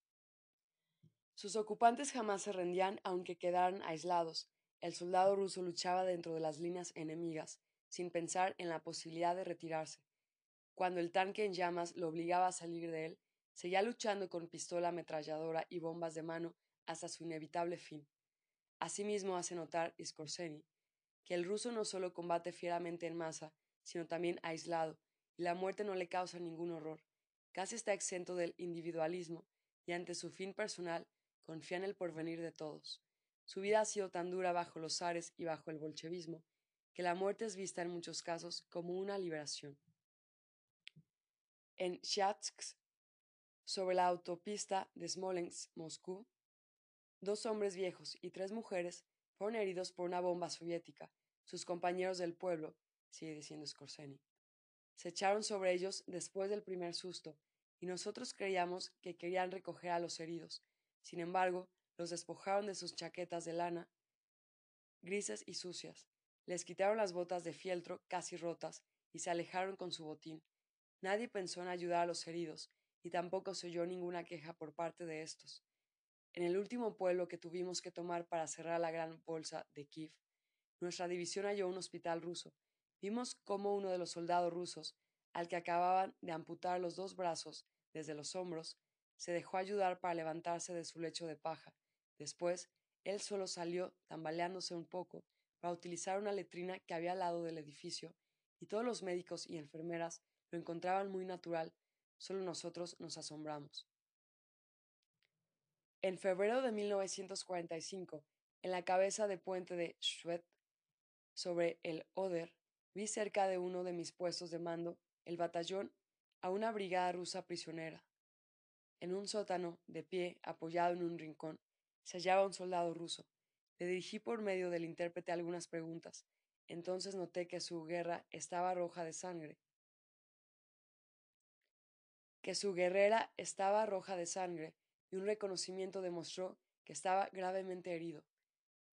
Sus ocupantes jamás se rendían aunque quedaran aislados. El soldado ruso luchaba dentro de las líneas enemigas, sin pensar en la posibilidad de retirarse. Cuando el tanque en llamas lo obligaba a salir de él, seguía luchando con pistola ametralladora y bombas de mano hasta su inevitable fin. Asimismo hace notar Skorzeny que el ruso no solo combate fieramente en masa, sino también aislado, y la muerte no le causa ningún horror. Casi está exento del individualismo, y ante su fin personal confía en el porvenir de todos. Su vida ha sido tan dura bajo los zares y bajo el bolchevismo que la muerte es vista en muchos casos como una liberación. En Shatsk, sobre la autopista de Smolensk, Moscú, dos hombres viejos y tres mujeres fueron heridos por una bomba soviética. Sus compañeros del pueblo, sigue diciendo Skorzeny, se echaron sobre ellos después del primer susto, y nosotros creíamos que querían recoger a los heridos, sin embargo, los despojaron de sus chaquetas de lana, grises y sucias, les quitaron las botas de fieltro casi rotas y se alejaron con su botín. Nadie pensó en ayudar a los heridos, y tampoco se oyó ninguna queja por parte de estos. En el último pueblo que tuvimos que tomar para cerrar la gran bolsa de Kiev, nuestra división halló un hospital ruso. Vimos cómo uno de los soldados rusos al que acababan de amputar los dos brazos desde los hombros, se dejó ayudar para levantarse de su lecho de paja. Después, él solo salió, tambaleándose un poco, para utilizar una letrina que había al lado del edificio, y todos los médicos y enfermeras lo encontraban muy natural, solo nosotros nos asombramos. En febrero de 1945, en la cabeza de puente de Schwedt, sobre el Oder, vi cerca de uno de mis puestos de mando el batallón a una brigada rusa prisionera. En un sótano, de pie, apoyado en un rincón, se hallaba un soldado ruso. Le dirigí por medio del intérprete algunas preguntas. Entonces noté que su guerra estaba roja de sangre. Que su guerrera estaba roja de sangre, y un reconocimiento demostró que estaba gravemente herido.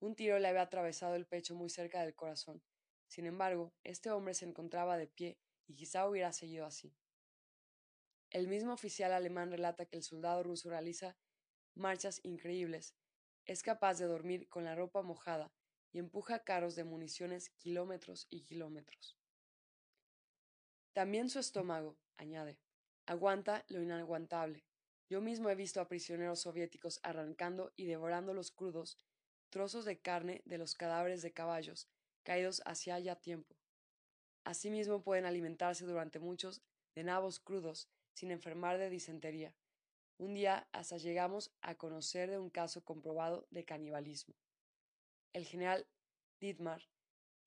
Un tiro le había atravesado el pecho muy cerca del corazón. Sin embargo, este hombre se encontraba de pie y quizá hubiera seguido así. El mismo oficial alemán relata que el soldado ruso realiza marchas increíbles, es capaz de dormir con la ropa mojada y empuja carros de municiones kilómetros y kilómetros. También su estómago, añade, aguanta lo inaguantable. Yo mismo he visto a prisioneros soviéticos arrancando y devorando los crudos trozos de carne de los cadáveres de caballos caídos hacía ya tiempo. Asimismo pueden alimentarse durante muchos de nabos crudos sin enfermar de disentería. Un día hasta llegamos a conocer de un caso comprobado de canibalismo. El general Dietmar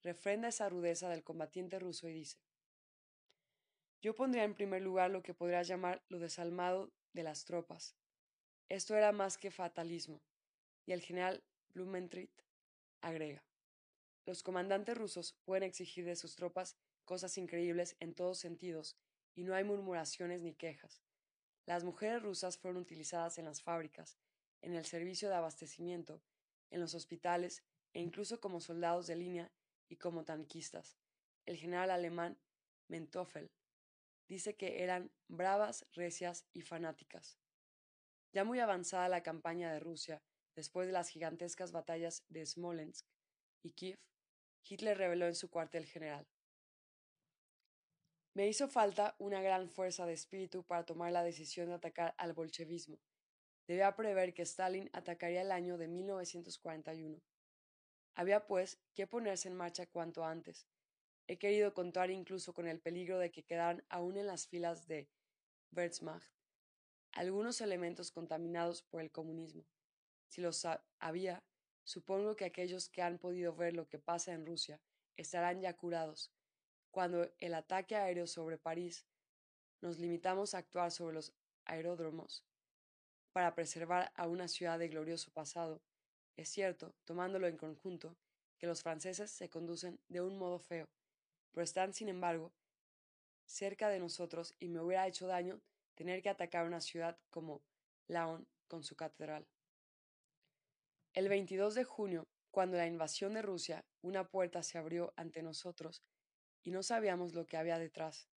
refrenda esa rudeza del combatiente ruso y dice Yo pondría en primer lugar lo que podría llamar lo desalmado de las tropas. Esto era más que fatalismo, y el general Blumentritt agrega Los comandantes rusos pueden exigir de sus tropas cosas increíbles en todos sentidos, y no hay murmuraciones ni quejas. Las mujeres rusas fueron utilizadas en las fábricas, en el servicio de abastecimiento, en los hospitales e incluso como soldados de línea y como tanquistas. El general alemán Mentoffel dice que eran bravas, recias y fanáticas. Ya muy avanzada la campaña de Rusia, después de las gigantescas batallas de Smolensk y Kiev, Hitler reveló en su cuartel general me hizo falta una gran fuerza de espíritu para tomar la decisión de atacar al bolchevismo. Debía prever que Stalin atacaría el año de 1941. Había, pues, que ponerse en marcha cuanto antes. He querido contar incluso con el peligro de que quedaran aún en las filas de Wehrmacht algunos elementos contaminados por el comunismo. Si los había, supongo que aquellos que han podido ver lo que pasa en Rusia estarán ya curados, cuando el ataque aéreo sobre París, nos limitamos a actuar sobre los aeródromos para preservar a una ciudad de glorioso pasado. Es cierto, tomándolo en conjunto, que los franceses se conducen de un modo feo, pero están, sin embargo, cerca de nosotros y me hubiera hecho daño tener que atacar una ciudad como Laon con su catedral. El 22 de junio, cuando la invasión de Rusia, una puerta se abrió ante nosotros y no sabíamos lo que había detrás.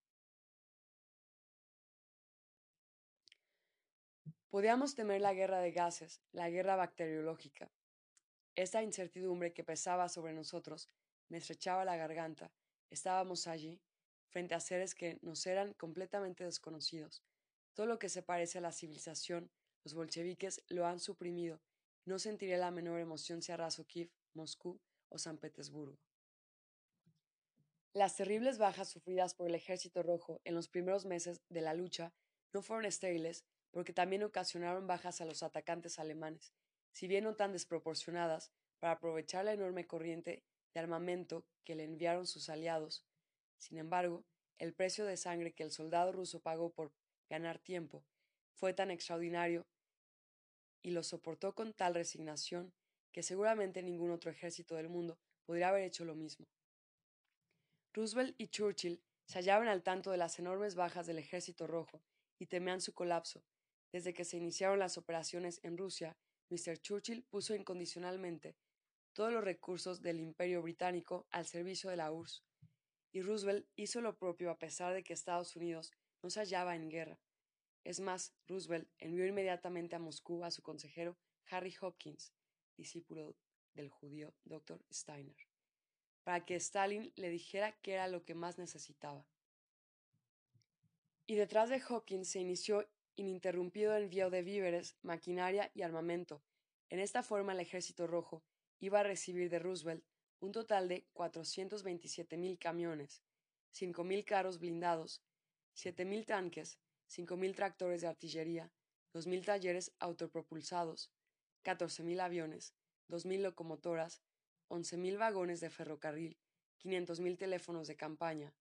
Podíamos temer la guerra de gases, la guerra bacteriológica. Esta incertidumbre que pesaba sobre nosotros me estrechaba la garganta. Estábamos allí, frente a seres que nos eran completamente desconocidos. Todo lo que se parece a la civilización, los bolcheviques lo han suprimido. No sentiré la menor emoción si arraso Kiev, Moscú o San Petersburgo. Las terribles bajas sufridas por el Ejército Rojo en los primeros meses de la lucha no fueron estériles porque también ocasionaron bajas a los atacantes alemanes, si bien no tan desproporcionadas, para aprovechar la enorme corriente de armamento que le enviaron sus aliados. Sin embargo, el precio de sangre que el soldado ruso pagó por ganar tiempo fue tan extraordinario y lo soportó con tal resignación que seguramente ningún otro ejército del mundo podría haber hecho lo mismo. Roosevelt y Churchill se hallaban al tanto de las enormes bajas del Ejército Rojo y temían su colapso. Desde que se iniciaron las operaciones en Rusia, Mr. Churchill puso incondicionalmente todos los recursos del Imperio Británico al servicio de la URSS, y Roosevelt hizo lo propio a pesar de que Estados Unidos no se hallaba en guerra. Es más, Roosevelt envió inmediatamente a Moscú a su consejero Harry Hopkins, discípulo del judío Dr. Steiner para que Stalin le dijera qué era lo que más necesitaba. Y detrás de Hawkins se inició ininterrumpido envío de víveres, maquinaria y armamento. En esta forma el Ejército Rojo iba a recibir de Roosevelt un total de 427.000 camiones, 5.000 carros blindados, 7.000 tanques, 5.000 tractores de artillería, 2.000 talleres autopropulsados, 14.000 aviones, 2.000 locomotoras, 11.000 vagones de ferrocarril, 500.000 teléfonos de campaña,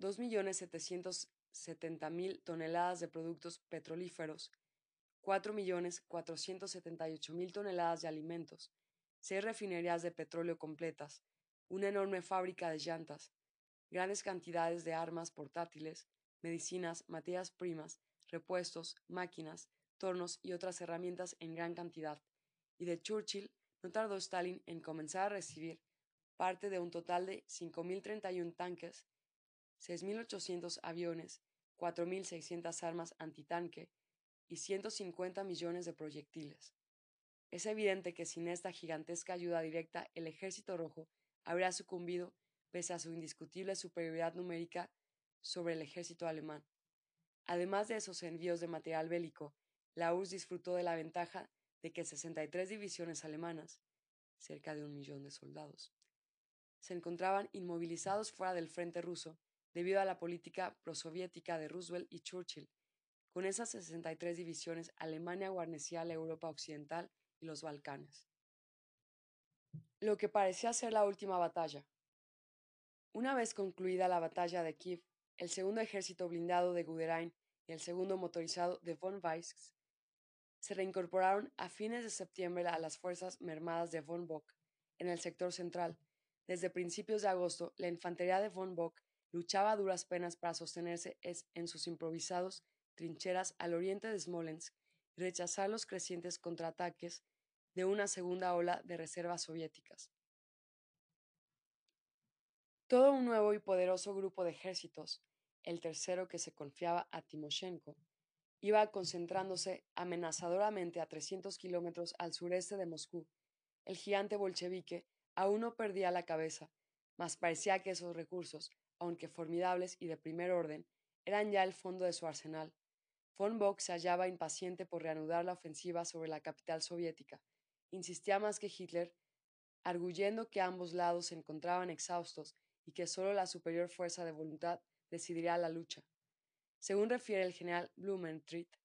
2.770.000 toneladas de productos petrolíferos, 4.478.000 toneladas de alimentos, seis refinerías de petróleo completas, una enorme fábrica de llantas, grandes cantidades de armas portátiles, medicinas, materias primas, repuestos, máquinas, tornos y otras herramientas en gran cantidad, y de Churchill no tardó Stalin en comenzar a recibir parte de un total de 5.031 tanques, 6.800 aviones, 4.600 armas antitanque y 150 millones de proyectiles. Es evidente que sin esta gigantesca ayuda directa el ejército rojo habría sucumbido pese a su indiscutible superioridad numérica sobre el ejército alemán. Además de esos envíos de material bélico, la URSS disfrutó de la ventaja de que 63 divisiones alemanas, cerca de un millón de soldados, se encontraban inmovilizados fuera del frente ruso debido a la política prosoviética de Roosevelt y Churchill. Con esas 63 divisiones, Alemania guarnecía la Europa occidental y los Balcanes. Lo que parecía ser la última batalla. Una vez concluida la batalla de Kiev, el segundo ejército blindado de Guderian y el segundo motorizado de von Weizsäcker se reincorporaron a fines de septiembre a las fuerzas mermadas de von Bock en el sector central. Desde principios de agosto, la infantería de von Bock luchaba a duras penas para sostenerse en sus improvisados trincheras al oriente de Smolensk rechazar los crecientes contraataques de una segunda ola de reservas soviéticas. Todo un nuevo y poderoso grupo de ejércitos, el tercero que se confiaba a Timoshenko, iba concentrándose amenazadoramente a 300 kilómetros al sureste de Moscú. El gigante bolchevique aún no perdía la cabeza, mas parecía que esos recursos, aunque formidables y de primer orden, eran ya el fondo de su arsenal. Von Bock se hallaba impaciente por reanudar la ofensiva sobre la capital soviética. Insistía más que Hitler, arguyendo que ambos lados se encontraban exhaustos y que solo la superior fuerza de voluntad decidiría la lucha. Según refiere el general Blumentritt,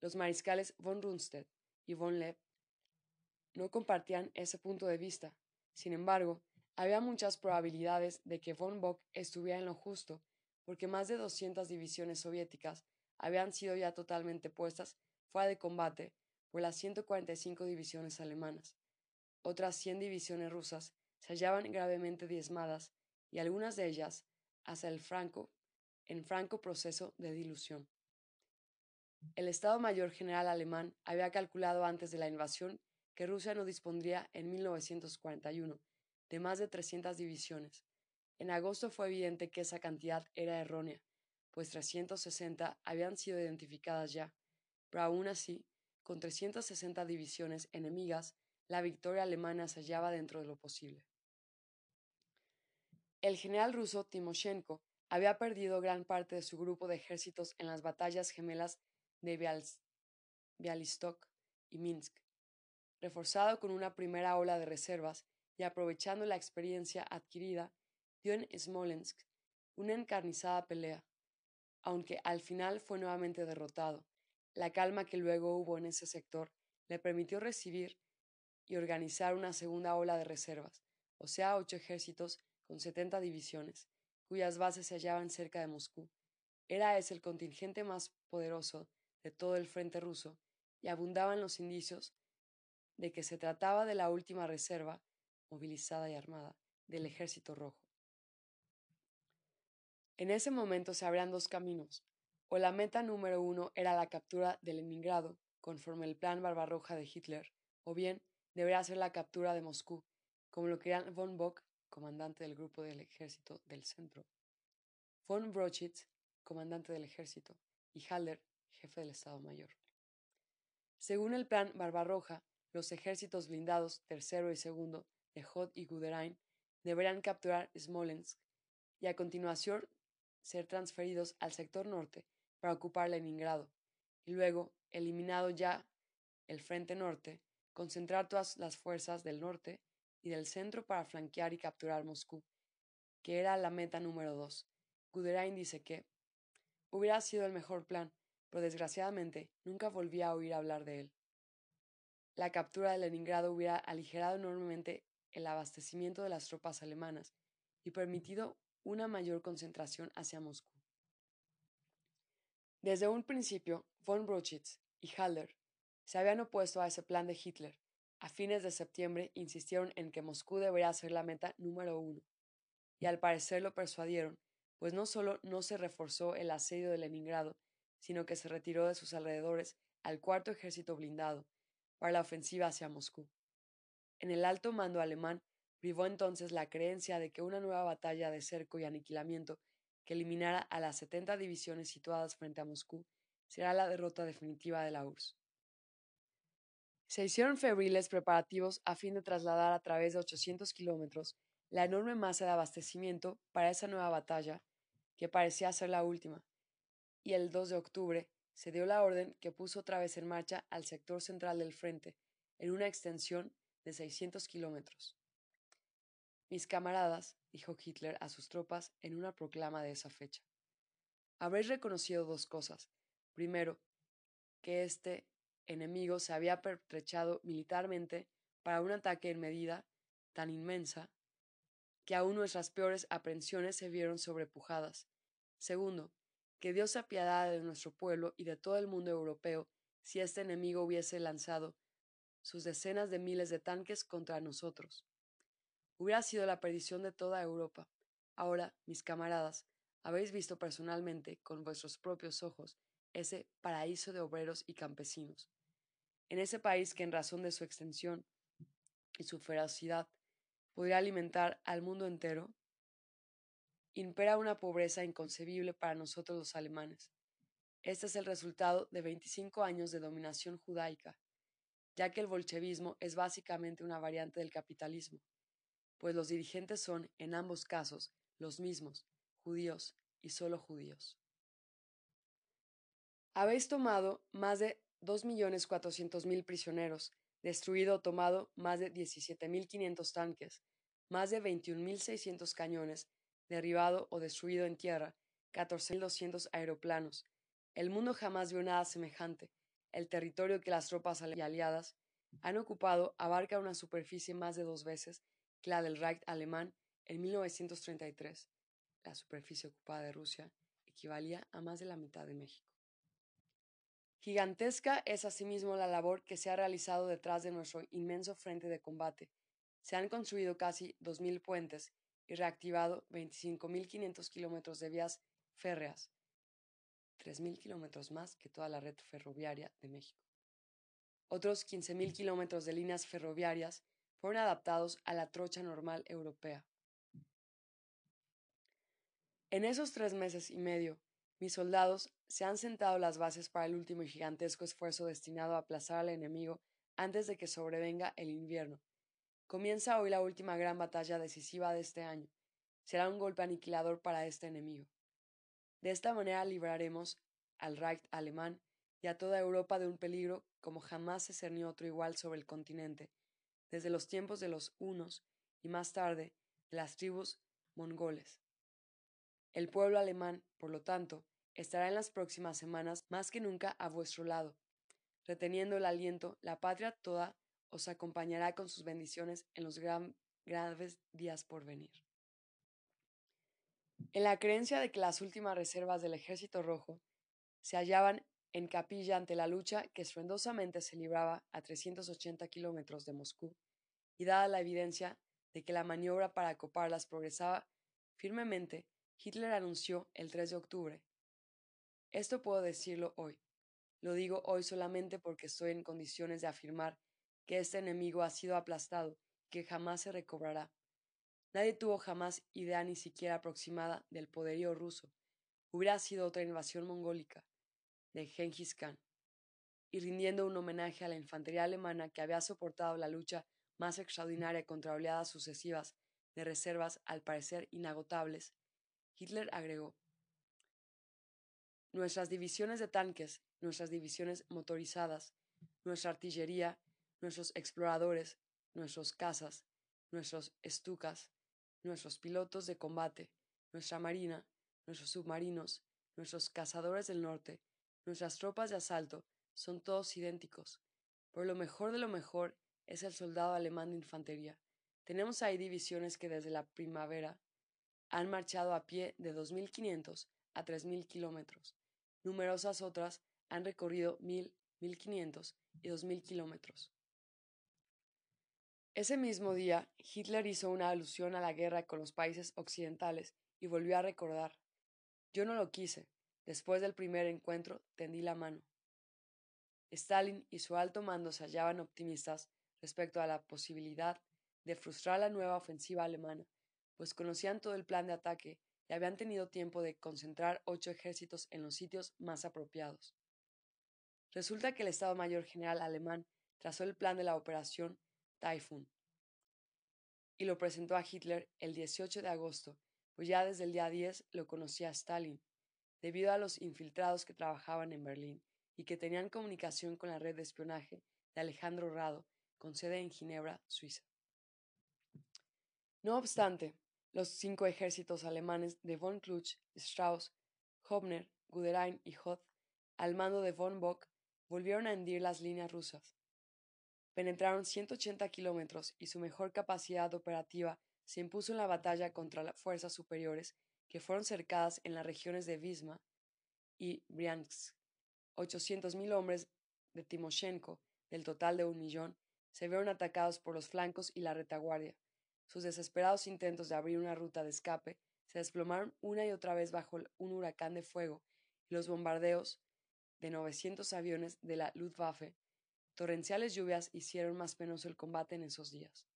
los mariscales von Rundstedt y von Lepp no compartían ese punto de vista. Sin embargo, había muchas probabilidades de que von Bock estuviera en lo justo, porque más de 200 divisiones soviéticas habían sido ya totalmente puestas fuera de combate por las 145 divisiones alemanas. Otras 100 divisiones rusas se hallaban gravemente diezmadas y algunas de ellas, hasta el franco, en franco proceso de dilución. El Estado Mayor General alemán había calculado antes de la invasión que Rusia no dispondría en 1941 de más de 300 divisiones. En agosto fue evidente que esa cantidad era errónea, pues 360 habían sido identificadas ya, pero aún así, con 360 divisiones enemigas, la victoria alemana se hallaba dentro de lo posible. El general ruso Timoshenko había perdido gran parte de su grupo de ejércitos en las batallas gemelas de Bialystok y Minsk. Reforzado con una primera ola de reservas y aprovechando la experiencia adquirida, dio en Smolensk una encarnizada pelea, aunque al final fue nuevamente derrotado. La calma que luego hubo en ese sector le permitió recibir y organizar una segunda ola de reservas, o sea, ocho ejércitos con setenta divisiones, cuyas bases se hallaban cerca de Moscú. Era ese el contingente más poderoso de todo el frente ruso, y abundaban los indicios de que se trataba de la última reserva, movilizada y armada, del ejército rojo. En ese momento se abrían dos caminos, o la meta número uno era la captura de Leningrado, conforme el plan Barbarroja de Hitler, o bien debería ser la captura de Moscú, como lo querían von Bock comandante del grupo del ejército del centro, von Brochitz, comandante del ejército, y Haller, jefe del Estado Mayor. Según el plan Barbarroja, los ejércitos blindados tercero y segundo de Hoth y Guderian deberían capturar Smolensk y a continuación ser transferidos al sector norte para ocupar Leningrado, y luego, eliminado ya el frente norte, concentrar todas las fuerzas del norte y del centro para flanquear y capturar Moscú, que era la meta número dos. Guderian dice que hubiera sido el mejor plan, pero desgraciadamente nunca volví a oír hablar de él. La captura de Leningrado hubiera aligerado enormemente el abastecimiento de las tropas alemanas y permitido una mayor concentración hacia Moscú. Desde un principio, von Brochitz y Haller se habían opuesto a ese plan de Hitler. A fines de septiembre insistieron en que Moscú debería ser la meta número uno, y al parecer lo persuadieron, pues no solo no se reforzó el asedio de Leningrado, sino que se retiró de sus alrededores al cuarto ejército blindado para la ofensiva hacia Moscú. En el alto mando alemán privó entonces la creencia de que una nueva batalla de cerco y aniquilamiento que eliminara a las 70 divisiones situadas frente a Moscú será la derrota definitiva de la URSS. Se hicieron febriles preparativos a fin de trasladar a través de 800 kilómetros la enorme masa de abastecimiento para esa nueva batalla, que parecía ser la última, y el 2 de octubre se dio la orden que puso otra vez en marcha al sector central del frente, en una extensión de 600 kilómetros. Mis camaradas, dijo Hitler a sus tropas en una proclama de esa fecha, habréis reconocido dos cosas. Primero, que este enemigo se había pertrechado militarmente para un ataque en medida tan inmensa que aún nuestras peores aprensiones se vieron sobrepujadas. Segundo, que Dios se apiadara de nuestro pueblo y de todo el mundo europeo si este enemigo hubiese lanzado sus decenas de miles de tanques contra nosotros. Hubiera sido la perdición de toda Europa. Ahora, mis camaradas, habéis visto personalmente, con vuestros propios ojos, ese paraíso de obreros y campesinos. En ese país que en razón de su extensión y su ferocidad podría alimentar al mundo entero, impera una pobreza inconcebible para nosotros los alemanes. Este es el resultado de 25 años de dominación judaica, ya que el bolchevismo es básicamente una variante del capitalismo, pues los dirigentes son, en ambos casos, los mismos, judíos y solo judíos. Habéis tomado más de 2.400.000 prisioneros, destruido o tomado más de 17.500 tanques, más de 21.600 cañones, derribado o destruido en tierra, 14.200 aeroplanos. El mundo jamás vio nada semejante. El territorio que las tropas aliadas han ocupado abarca una superficie más de dos veces la del Reich alemán en 1933. La superficie ocupada de Rusia equivalía a más de la mitad de México. Gigantesca es asimismo la labor que se ha realizado detrás de nuestro inmenso frente de combate. Se han construido casi 2.000 puentes y reactivado 25.500 kilómetros de vías férreas, 3.000 kilómetros más que toda la red ferroviaria de México. Otros 15.000 kilómetros de líneas ferroviarias fueron adaptados a la trocha normal europea. En esos tres meses y medio, mis soldados se han sentado las bases para el último y gigantesco esfuerzo destinado a aplazar al enemigo antes de que sobrevenga el invierno. Comienza hoy la última gran batalla decisiva de este año. Será un golpe aniquilador para este enemigo. De esta manera libraremos al Reich alemán y a toda Europa de un peligro como jamás se cernió otro igual sobre el continente, desde los tiempos de los hunos y más tarde de las tribus mongoles. El pueblo alemán, por lo tanto, estará en las próximas semanas más que nunca a vuestro lado. Reteniendo el aliento, la patria toda os acompañará con sus bendiciones en los graves días por venir. En la creencia de que las últimas reservas del Ejército Rojo se hallaban en capilla ante la lucha que estruendosamente se libraba a 380 kilómetros de Moscú, y dada la evidencia de que la maniobra para acoparlas progresaba firmemente, Hitler anunció el 3 de octubre esto puedo decirlo hoy. Lo digo hoy solamente porque estoy en condiciones de afirmar que este enemigo ha sido aplastado y que jamás se recobrará. Nadie tuvo jamás idea ni siquiera aproximada del poderío ruso. Hubiera sido otra invasión mongólica de Genghis Khan. Y rindiendo un homenaje a la infantería alemana que había soportado la lucha más extraordinaria contra oleadas sucesivas de reservas al parecer inagotables, Hitler agregó Nuestras divisiones de tanques, nuestras divisiones motorizadas, nuestra artillería, nuestros exploradores, nuestros cazas, nuestros estucas, nuestros pilotos de combate, nuestra marina, nuestros submarinos, nuestros cazadores del norte, nuestras tropas de asalto, son todos idénticos. Pero lo mejor de lo mejor es el soldado alemán de infantería. Tenemos ahí divisiones que desde la primavera han marchado a pie de 2.500 a 3.000 kilómetros. Numerosas otras han recorrido 1.000, 1.500 y 2.000 kilómetros. Ese mismo día, Hitler hizo una alusión a la guerra con los países occidentales y volvió a recordar. Yo no lo quise. Después del primer encuentro, tendí la mano. Stalin y su alto mando se hallaban optimistas respecto a la posibilidad de frustrar la nueva ofensiva alemana, pues conocían todo el plan de ataque y habían tenido tiempo de concentrar ocho ejércitos en los sitios más apropiados. Resulta que el Estado Mayor General alemán trazó el plan de la operación Typhoon y lo presentó a Hitler el 18 de agosto, pues ya desde el día 10 lo conocía Stalin, debido a los infiltrados que trabajaban en Berlín y que tenían comunicación con la red de espionaje de Alejandro Rado, con sede en Ginebra, Suiza. No obstante, los cinco ejércitos alemanes de von Kluch, Strauss, Hobner, Guderian y Hoth, al mando de von Bock, volvieron a hendir las líneas rusas. Penetraron 180 kilómetros y su mejor capacidad operativa se impuso en la batalla contra las fuerzas superiores que fueron cercadas en las regiones de Visma y Bryansk. 800.000 hombres de Timoshenko, del total de un millón, se vieron atacados por los flancos y la retaguardia. Sus desesperados intentos de abrir una ruta de escape se desplomaron una y otra vez bajo un huracán de fuego y los bombardeos de 900 aviones de la Luftwaffe. Torrenciales lluvias hicieron más penoso el combate en esos días.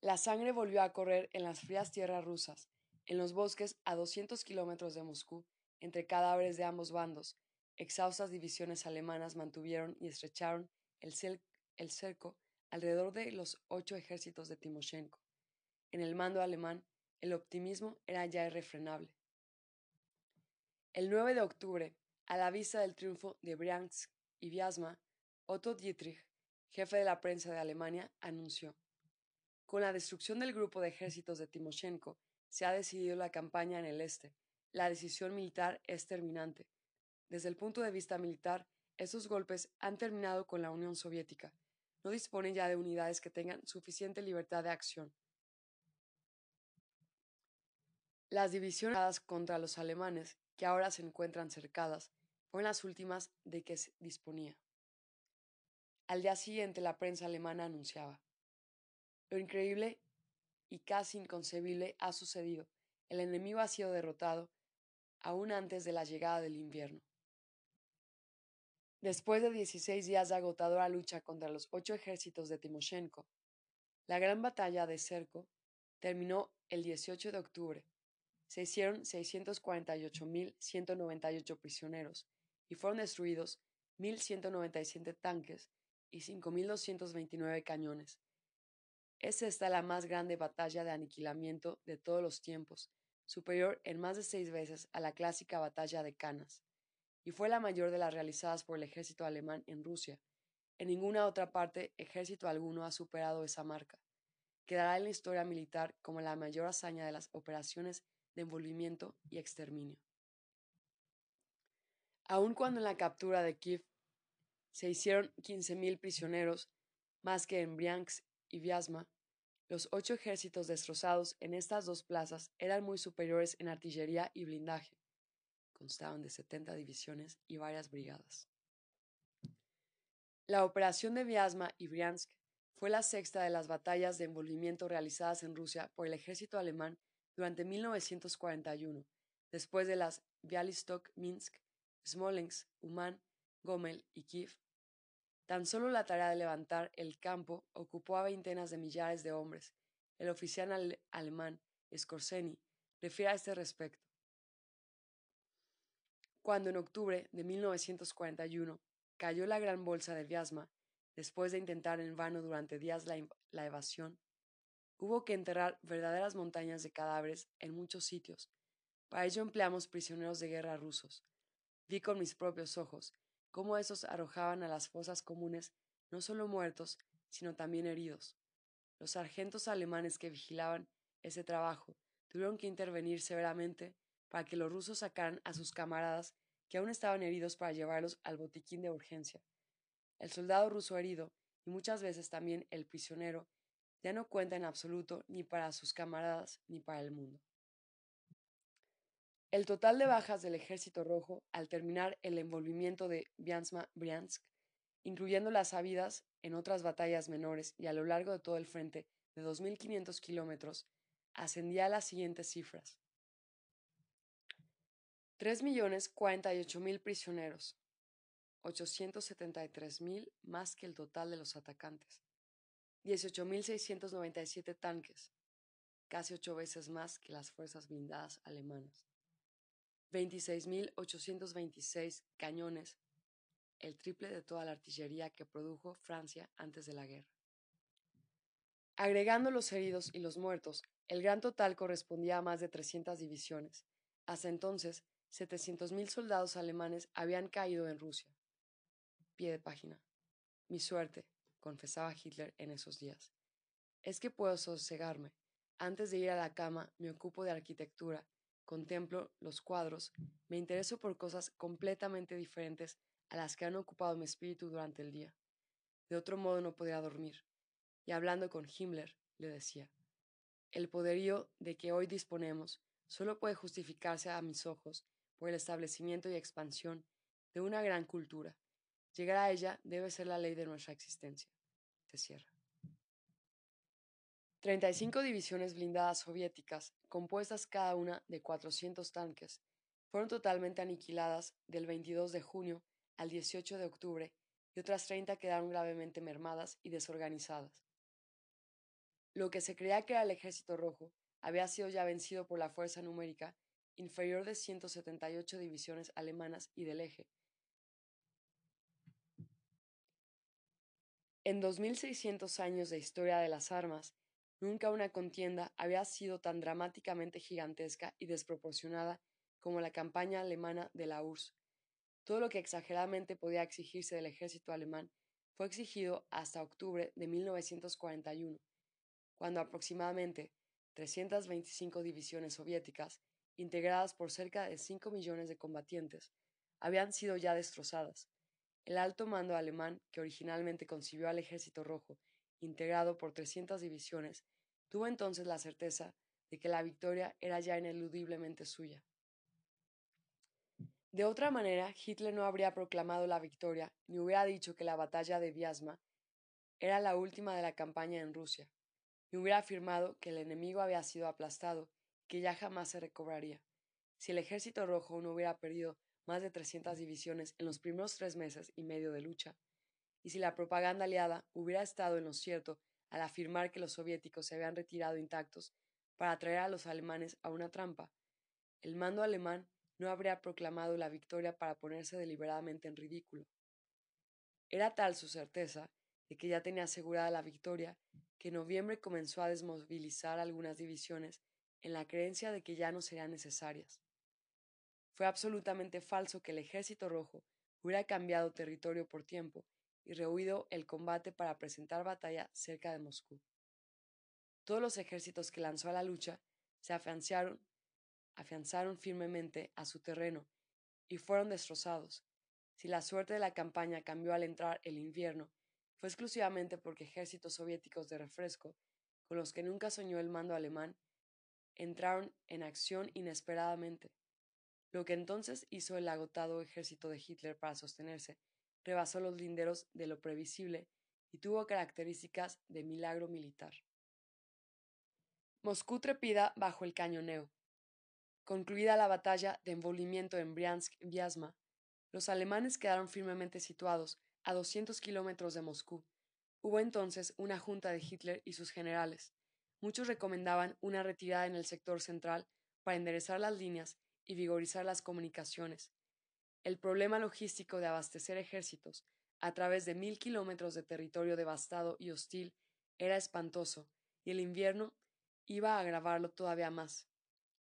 La sangre volvió a correr en las frías tierras rusas, en los bosques a 200 kilómetros de Moscú, entre cadáveres de ambos bandos, exhaustas divisiones alemanas mantuvieron y estrecharon el, cerco alrededor de los ocho ejércitos de Timoshenko. En el mando alemán, el optimismo era ya irrefrenable. El 9 de octubre, a la vista del triunfo de Bryansk y Vyazma, Otto Dietrich, jefe de la prensa de Alemania, anunció: Con la destrucción del grupo de ejércitos de Timoshenko, se ha decidido la campaña en el este. La decisión militar es terminante. Desde el punto de vista militar, esos golpes han terminado con la Unión Soviética. No disponen ya de unidades que tengan suficiente libertad de acción. Las divisiones contra los alemanes, que ahora se encuentran cercadas, fueron las últimas de que se disponía. Al día siguiente la prensa alemana anunciaba Lo increíble y casi inconcebible ha sucedido. El enemigo ha sido derrotado aún antes de la llegada del invierno. Después de 16 días de agotadora lucha contra los ocho ejércitos de Timoshenko, la gran batalla de Cerco terminó el 18 de octubre. Se hicieron 648.198 prisioneros y fueron destruidos 1.197 tanques y 5.229 cañones. Es esta la más grande batalla de aniquilamiento de todos los tiempos, superior en más de seis veces a la clásica batalla de Canas y fue la mayor de las realizadas por el ejército alemán en Rusia. En ninguna otra parte ejército alguno ha superado esa marca. Quedará en la historia militar como la mayor hazaña de las operaciones de envolvimiento y exterminio. Aun cuando en la captura de Kiev se hicieron 15.000 prisioneros, más que en Bryansk y Vyazma, los ocho ejércitos destrozados en estas dos plazas eran muy superiores en artillería y blindaje constaban de 70 divisiones y varias brigadas. La operación de Vyazma y Bryansk fue la sexta de las batallas de envolvimiento realizadas en Rusia por el ejército alemán durante 1941, después de las Bialystok, Minsk, Smolensk, Uman, Gomel y Kiev. Tan solo la tarea de levantar el campo ocupó a veintenas de millares de hombres. El oficial alemán Skorzeny refiere a este respecto. Cuando en octubre de 1941 cayó la gran bolsa de Vyazma, después de intentar en vano durante días la, la evasión, hubo que enterrar verdaderas montañas de cadáveres en muchos sitios. Para ello empleamos prisioneros de guerra rusos. Vi con mis propios ojos cómo esos arrojaban a las fosas comunes no solo muertos, sino también heridos. Los sargentos alemanes que vigilaban ese trabajo tuvieron que intervenir severamente para que los rusos sacaran a sus camaradas que aún estaban heridos para llevarlos al botiquín de urgencia. El soldado ruso herido, y muchas veces también el prisionero, ya no cuenta en absoluto ni para sus camaradas ni para el mundo. El total de bajas del Ejército Rojo al terminar el envolvimiento de Biansma-Briansk, incluyendo las habidas en otras batallas menores y a lo largo de todo el frente de 2.500 kilómetros, ascendía a las siguientes cifras. 3.048.000 prisioneros, 873.000 más que el total de los atacantes, 18.697 tanques, casi ocho veces más que las fuerzas blindadas alemanas, 26.826 cañones, el triple de toda la artillería que produjo Francia antes de la guerra. Agregando los heridos y los muertos, el gran total correspondía a más de 300 divisiones. Hasta entonces, 700.000 soldados alemanes habían caído en Rusia. Pie de página. Mi suerte, confesaba Hitler en esos días, es que puedo sosegarme. Antes de ir a la cama me ocupo de arquitectura, contemplo los cuadros, me intereso por cosas completamente diferentes a las que han ocupado mi espíritu durante el día. De otro modo no podría dormir. Y hablando con Himmler, le decía, el poderío de que hoy disponemos solo puede justificarse a mis ojos por el establecimiento y expansión de una gran cultura. Llegar a ella debe ser la ley de nuestra existencia. Se cierra. 35 divisiones blindadas soviéticas, compuestas cada una de 400 tanques, fueron totalmente aniquiladas del 22 de junio al 18 de octubre y otras 30 quedaron gravemente mermadas y desorganizadas. Lo que se creía que era el Ejército Rojo había sido ya vencido por la fuerza numérica inferior de 178 divisiones alemanas y del eje. En 2600 años de historia de las armas, nunca una contienda había sido tan dramáticamente gigantesca y desproporcionada como la campaña alemana de la URSS, todo lo que exageradamente podía exigirse del ejército alemán fue exigido hasta octubre de 1941, cuando aproximadamente 325 divisiones soviéticas, integradas por cerca de 5 millones de combatientes, habían sido ya destrozadas. El alto mando alemán, que originalmente concibió al Ejército Rojo, integrado por 300 divisiones, tuvo entonces la certeza de que la victoria era ya ineludiblemente suya. De otra manera, Hitler no habría proclamado la victoria ni hubiera dicho que la batalla de Vyazma era la última de la campaña en Rusia, ni hubiera afirmado que el enemigo había sido aplastado y que ya jamás se recobraría. Si el ejército rojo no hubiera perdido más de 300 divisiones en los primeros tres meses y medio de lucha, y si la propaganda aliada hubiera estado en lo cierto al afirmar que los soviéticos se habían retirado intactos para atraer a los alemanes a una trampa, el mando alemán no habría proclamado la victoria para ponerse deliberadamente en ridículo. Era tal su certeza de que ya tenía asegurada la victoria que en noviembre comenzó a desmovilizar algunas divisiones en la creencia de que ya no serían necesarias. Fue absolutamente falso que el ejército rojo hubiera cambiado territorio por tiempo y rehuido el combate para presentar batalla cerca de Moscú. Todos los ejércitos que lanzó a la lucha se afianzaron afianzaron firmemente a su terreno y fueron destrozados. Si la suerte de la campaña cambió al entrar el invierno, fue exclusivamente porque ejércitos soviéticos de refresco, con los que nunca soñó el mando alemán, entraron en acción inesperadamente. Lo que entonces hizo el agotado ejército de Hitler para sostenerse rebasó los linderos de lo previsible y tuvo características de milagro militar. Moscú trepida bajo el cañoneo. Concluida la batalla de envolvimiento en Briansk-Vyazma, los alemanes quedaron firmemente situados a 200 kilómetros de Moscú. Hubo entonces una junta de Hitler y sus generales. Muchos recomendaban una retirada en el sector central para enderezar las líneas y vigorizar las comunicaciones. El problema logístico de abastecer ejércitos a través de mil kilómetros de territorio devastado y hostil era espantoso, y el invierno iba a agravarlo todavía más.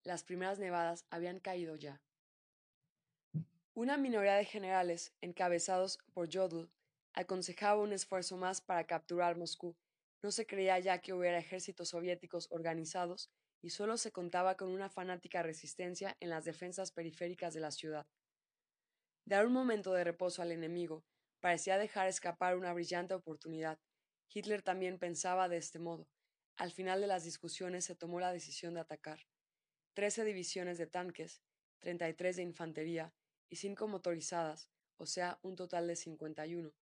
las primeras nevadas habían caído ya. Una minoría de generales, encabezados por Jodl, aconsejaba un esfuerzo más para capturar Moscú. No se creía ya que hubiera ejércitos soviéticos organizados y solo se contaba con una fanática resistencia en las defensas periféricas de la ciudad. Dar un momento de reposo al enemigo parecía dejar escapar una brillante oportunidad. Hitler también pensaba de este modo. Al final de las discusiones se tomó la decisión de atacar. Trece divisiones de tanques, treinta y tres de infantería y cinco motorizadas, o sea, un total de cincuenta y uno,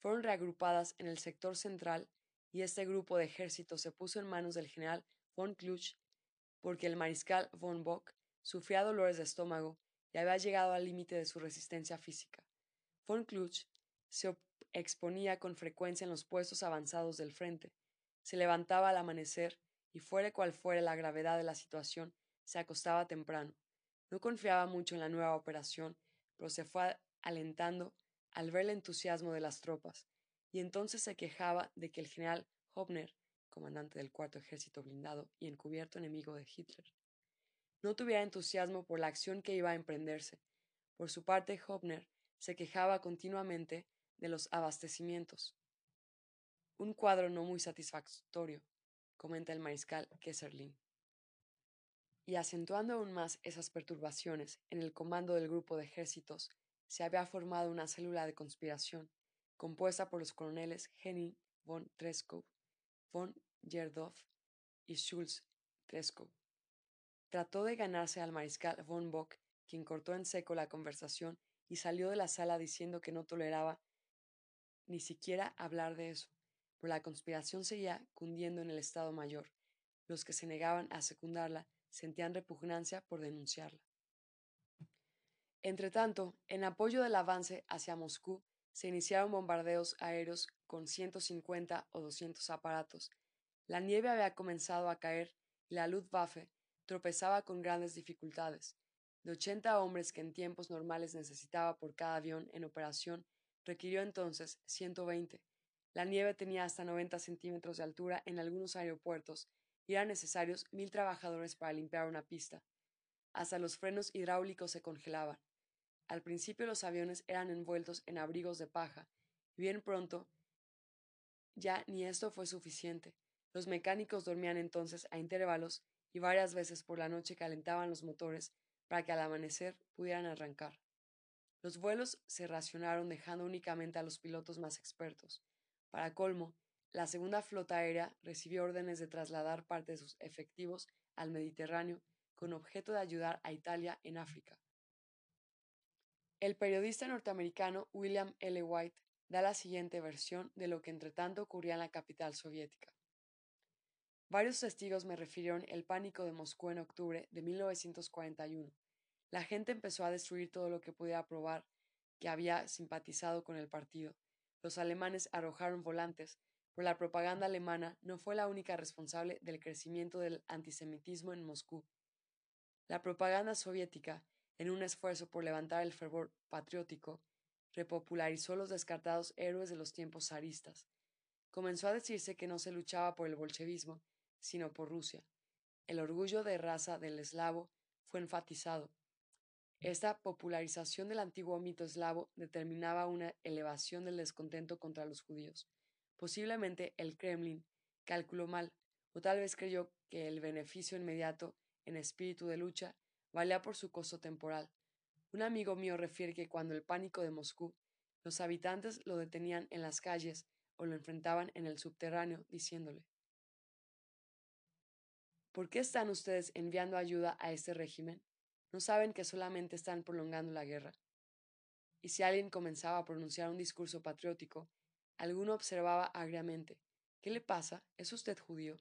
fueron reagrupadas en el sector central y este grupo de ejércitos se puso en manos del general von Kluch porque el mariscal von Bock sufría dolores de estómago y había llegado al límite de su resistencia física. Von Kluch se exponía con frecuencia en los puestos avanzados del frente, se levantaba al amanecer y fuere cual fuere la gravedad de la situación, se acostaba temprano. No confiaba mucho en la nueva operación, pero se fue alentando al ver el entusiasmo de las tropas, y entonces se quejaba de que el general Hopner, comandante del cuarto ejército blindado y encubierto enemigo de Hitler, no tuviera entusiasmo por la acción que iba a emprenderse. Por su parte, Hopner se quejaba continuamente de los abastecimientos. Un cuadro no muy satisfactorio, comenta el mariscal Kesserlin. Y acentuando aún más esas perturbaciones en el comando del grupo de ejércitos, se había formado una célula de conspiración, compuesta por los coroneles Henning von Treskow, von Gerdorf y Schulz Treskow. Trató de ganarse al mariscal von Bock, quien cortó en seco la conversación y salió de la sala diciendo que no toleraba ni siquiera hablar de eso, pero la conspiración seguía cundiendo en el Estado Mayor. Los que se negaban a secundarla sentían repugnancia por denunciarla. Entretanto, en apoyo del avance hacia Moscú, se iniciaron bombardeos aéreos con 150 o 200 aparatos. La nieve había comenzado a caer y la Luftwaffe tropezaba con grandes dificultades. De 80 hombres que en tiempos normales necesitaba por cada avión en operación, requirió entonces 120. La nieve tenía hasta 90 centímetros de altura en algunos aeropuertos y eran necesarios mil trabajadores para limpiar una pista. Hasta los frenos hidráulicos se congelaban. Al principio los aviones eran envueltos en abrigos de paja, y bien pronto ya ni esto fue suficiente. Los mecánicos dormían entonces a intervalos y varias veces por la noche calentaban los motores para que al amanecer pudieran arrancar. Los vuelos se racionaron dejando únicamente a los pilotos más expertos. Para colmo, la segunda flota aérea recibió órdenes de trasladar parte de sus efectivos al Mediterráneo con objeto de ayudar a Italia en África. El periodista norteamericano William L. White da la siguiente versión de lo que entretanto ocurría en la capital soviética. Varios testigos me refirieron el pánico de Moscú en octubre de 1941. La gente empezó a destruir todo lo que pudiera probar que había simpatizado con el partido. Los alemanes arrojaron volantes, pero la propaganda alemana no fue la única responsable del crecimiento del antisemitismo en Moscú. La propaganda soviética, en un esfuerzo por levantar el fervor patriótico, repopularizó los descartados héroes de los tiempos zaristas. Comenzó a decirse que no se luchaba por el bolchevismo, sino por Rusia. El orgullo de raza del eslavo fue enfatizado, esta popularización del antiguo mito eslavo determinaba una elevación del descontento contra los judíos. Posiblemente el Kremlin calculó mal, o tal vez creyó que el beneficio inmediato en espíritu de lucha valía por su costo temporal. Un amigo mío refiere que cuando el pánico de Moscú, los habitantes lo detenían en las calles o lo enfrentaban en el subterráneo, diciéndole ¿Por qué están ustedes enviando ayuda a este régimen? no saben que solamente están prolongando la guerra. Y si alguien comenzaba a pronunciar un discurso patriótico, alguno observaba agriamente ¿Qué le pasa? ¿Es usted judío?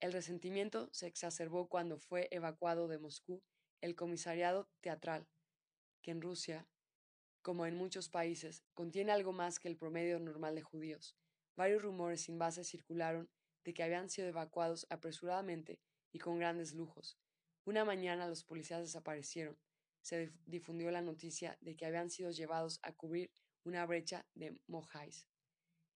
El resentimiento se exacerbó cuando fue evacuado de Moscú el comisariado teatral, que en Rusia, como en muchos países, contiene algo más que el promedio normal de judíos. Varios rumores sin base circularon de que habían sido evacuados apresuradamente y con grandes lujos, una mañana los policías desaparecieron. Se difundió la noticia de que habían sido llevados a cubrir una brecha de mojáis.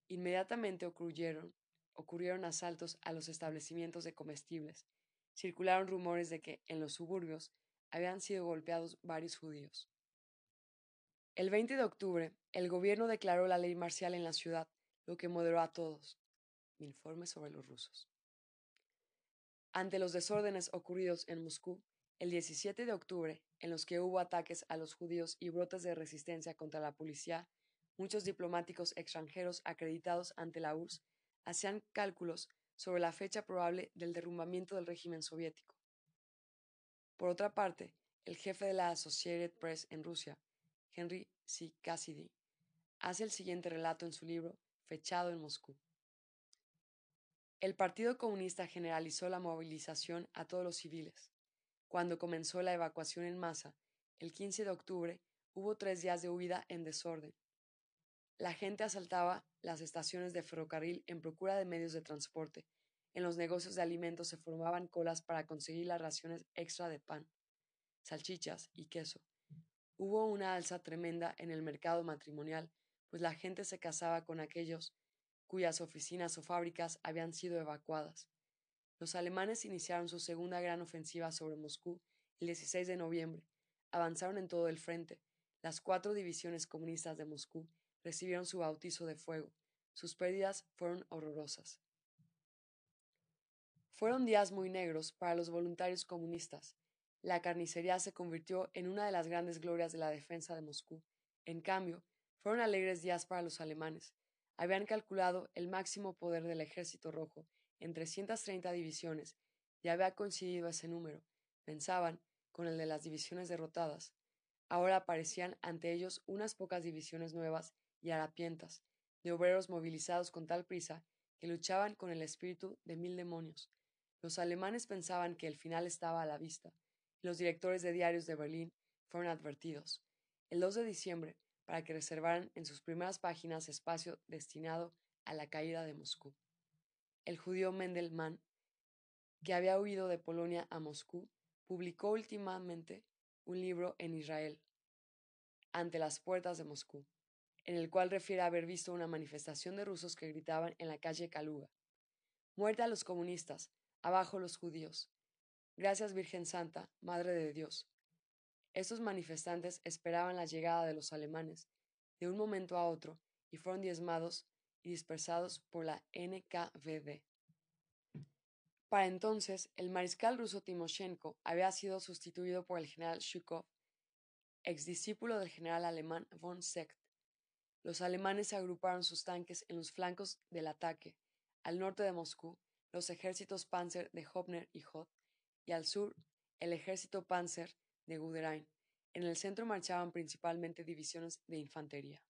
Inmediatamente ocurrieron, ocurrieron asaltos a los establecimientos de comestibles. circularon rumores de que en los suburbios habían sido golpeados varios judíos. El 20 de octubre, el gobierno declaró la ley marcial en la ciudad, lo que moderó a todos. Informe sobre los rusos. Ante los desórdenes ocurridos en Moscú, el 17 de octubre, en los que hubo ataques a los judíos y brotes de resistencia contra la policía, muchos diplomáticos extranjeros acreditados ante la URSS hacían cálculos sobre la fecha probable del derrumbamiento del régimen soviético. Por otra parte, el jefe de la Associated Press en Rusia, Henry C. Cassidy, hace el siguiente relato en su libro, fechado en Moscú. El Partido Comunista generalizó la movilización a todos los civiles. Cuando comenzó la evacuación en masa, el 15 de octubre, hubo tres días de huida en desorden. La gente asaltaba las estaciones de ferrocarril en procura de medios de transporte. En los negocios de alimentos se formaban colas para conseguir las raciones extra de pan, salchichas y queso. Hubo una alza tremenda en el mercado matrimonial, pues la gente se casaba con aquellos cuyas oficinas o fábricas habían sido evacuadas. Los alemanes iniciaron su segunda gran ofensiva sobre Moscú el 16 de noviembre. Avanzaron en todo el frente. Las cuatro divisiones comunistas de Moscú recibieron su bautizo de fuego. Sus pérdidas fueron horrorosas. Fueron días muy negros para los voluntarios comunistas. La carnicería se convirtió en una de las grandes glorias de la defensa de Moscú. En cambio, fueron alegres días para los alemanes. Habían calculado el máximo poder del ejército rojo en 330 divisiones y había coincidido ese número. Pensaban con el de las divisiones derrotadas. Ahora aparecían ante ellos unas pocas divisiones nuevas y harapientas, de obreros movilizados con tal prisa que luchaban con el espíritu de mil demonios. Los alemanes pensaban que el final estaba a la vista, y los directores de diarios de Berlín fueron advertidos. El 2 de diciembre, para que reservaran en sus primeras páginas espacio destinado a la caída de Moscú. El judío Mendelmann, que había huido de Polonia a Moscú, publicó últimamente un libro en Israel, ante las puertas de Moscú en el cual refiere haber visto una manifestación de rusos que gritaban en la calle Kaluga. Muerte a los comunistas, abajo los judíos. Gracias Virgen Santa, Madre de Dios. Estos manifestantes esperaban la llegada de los alemanes de un momento a otro y fueron diezmados y dispersados por la NKVD. Para entonces, el mariscal ruso Timoshenko había sido sustituido por el general Shukov, exdiscípulo del general alemán von Seck, los alemanes agruparon sus tanques en los flancos del ataque, al norte de Moscú, los ejércitos Panzer de Hopner y Hoth, y al sur, el ejército Panzer de Guderian. En el centro marchaban principalmente divisiones de infantería.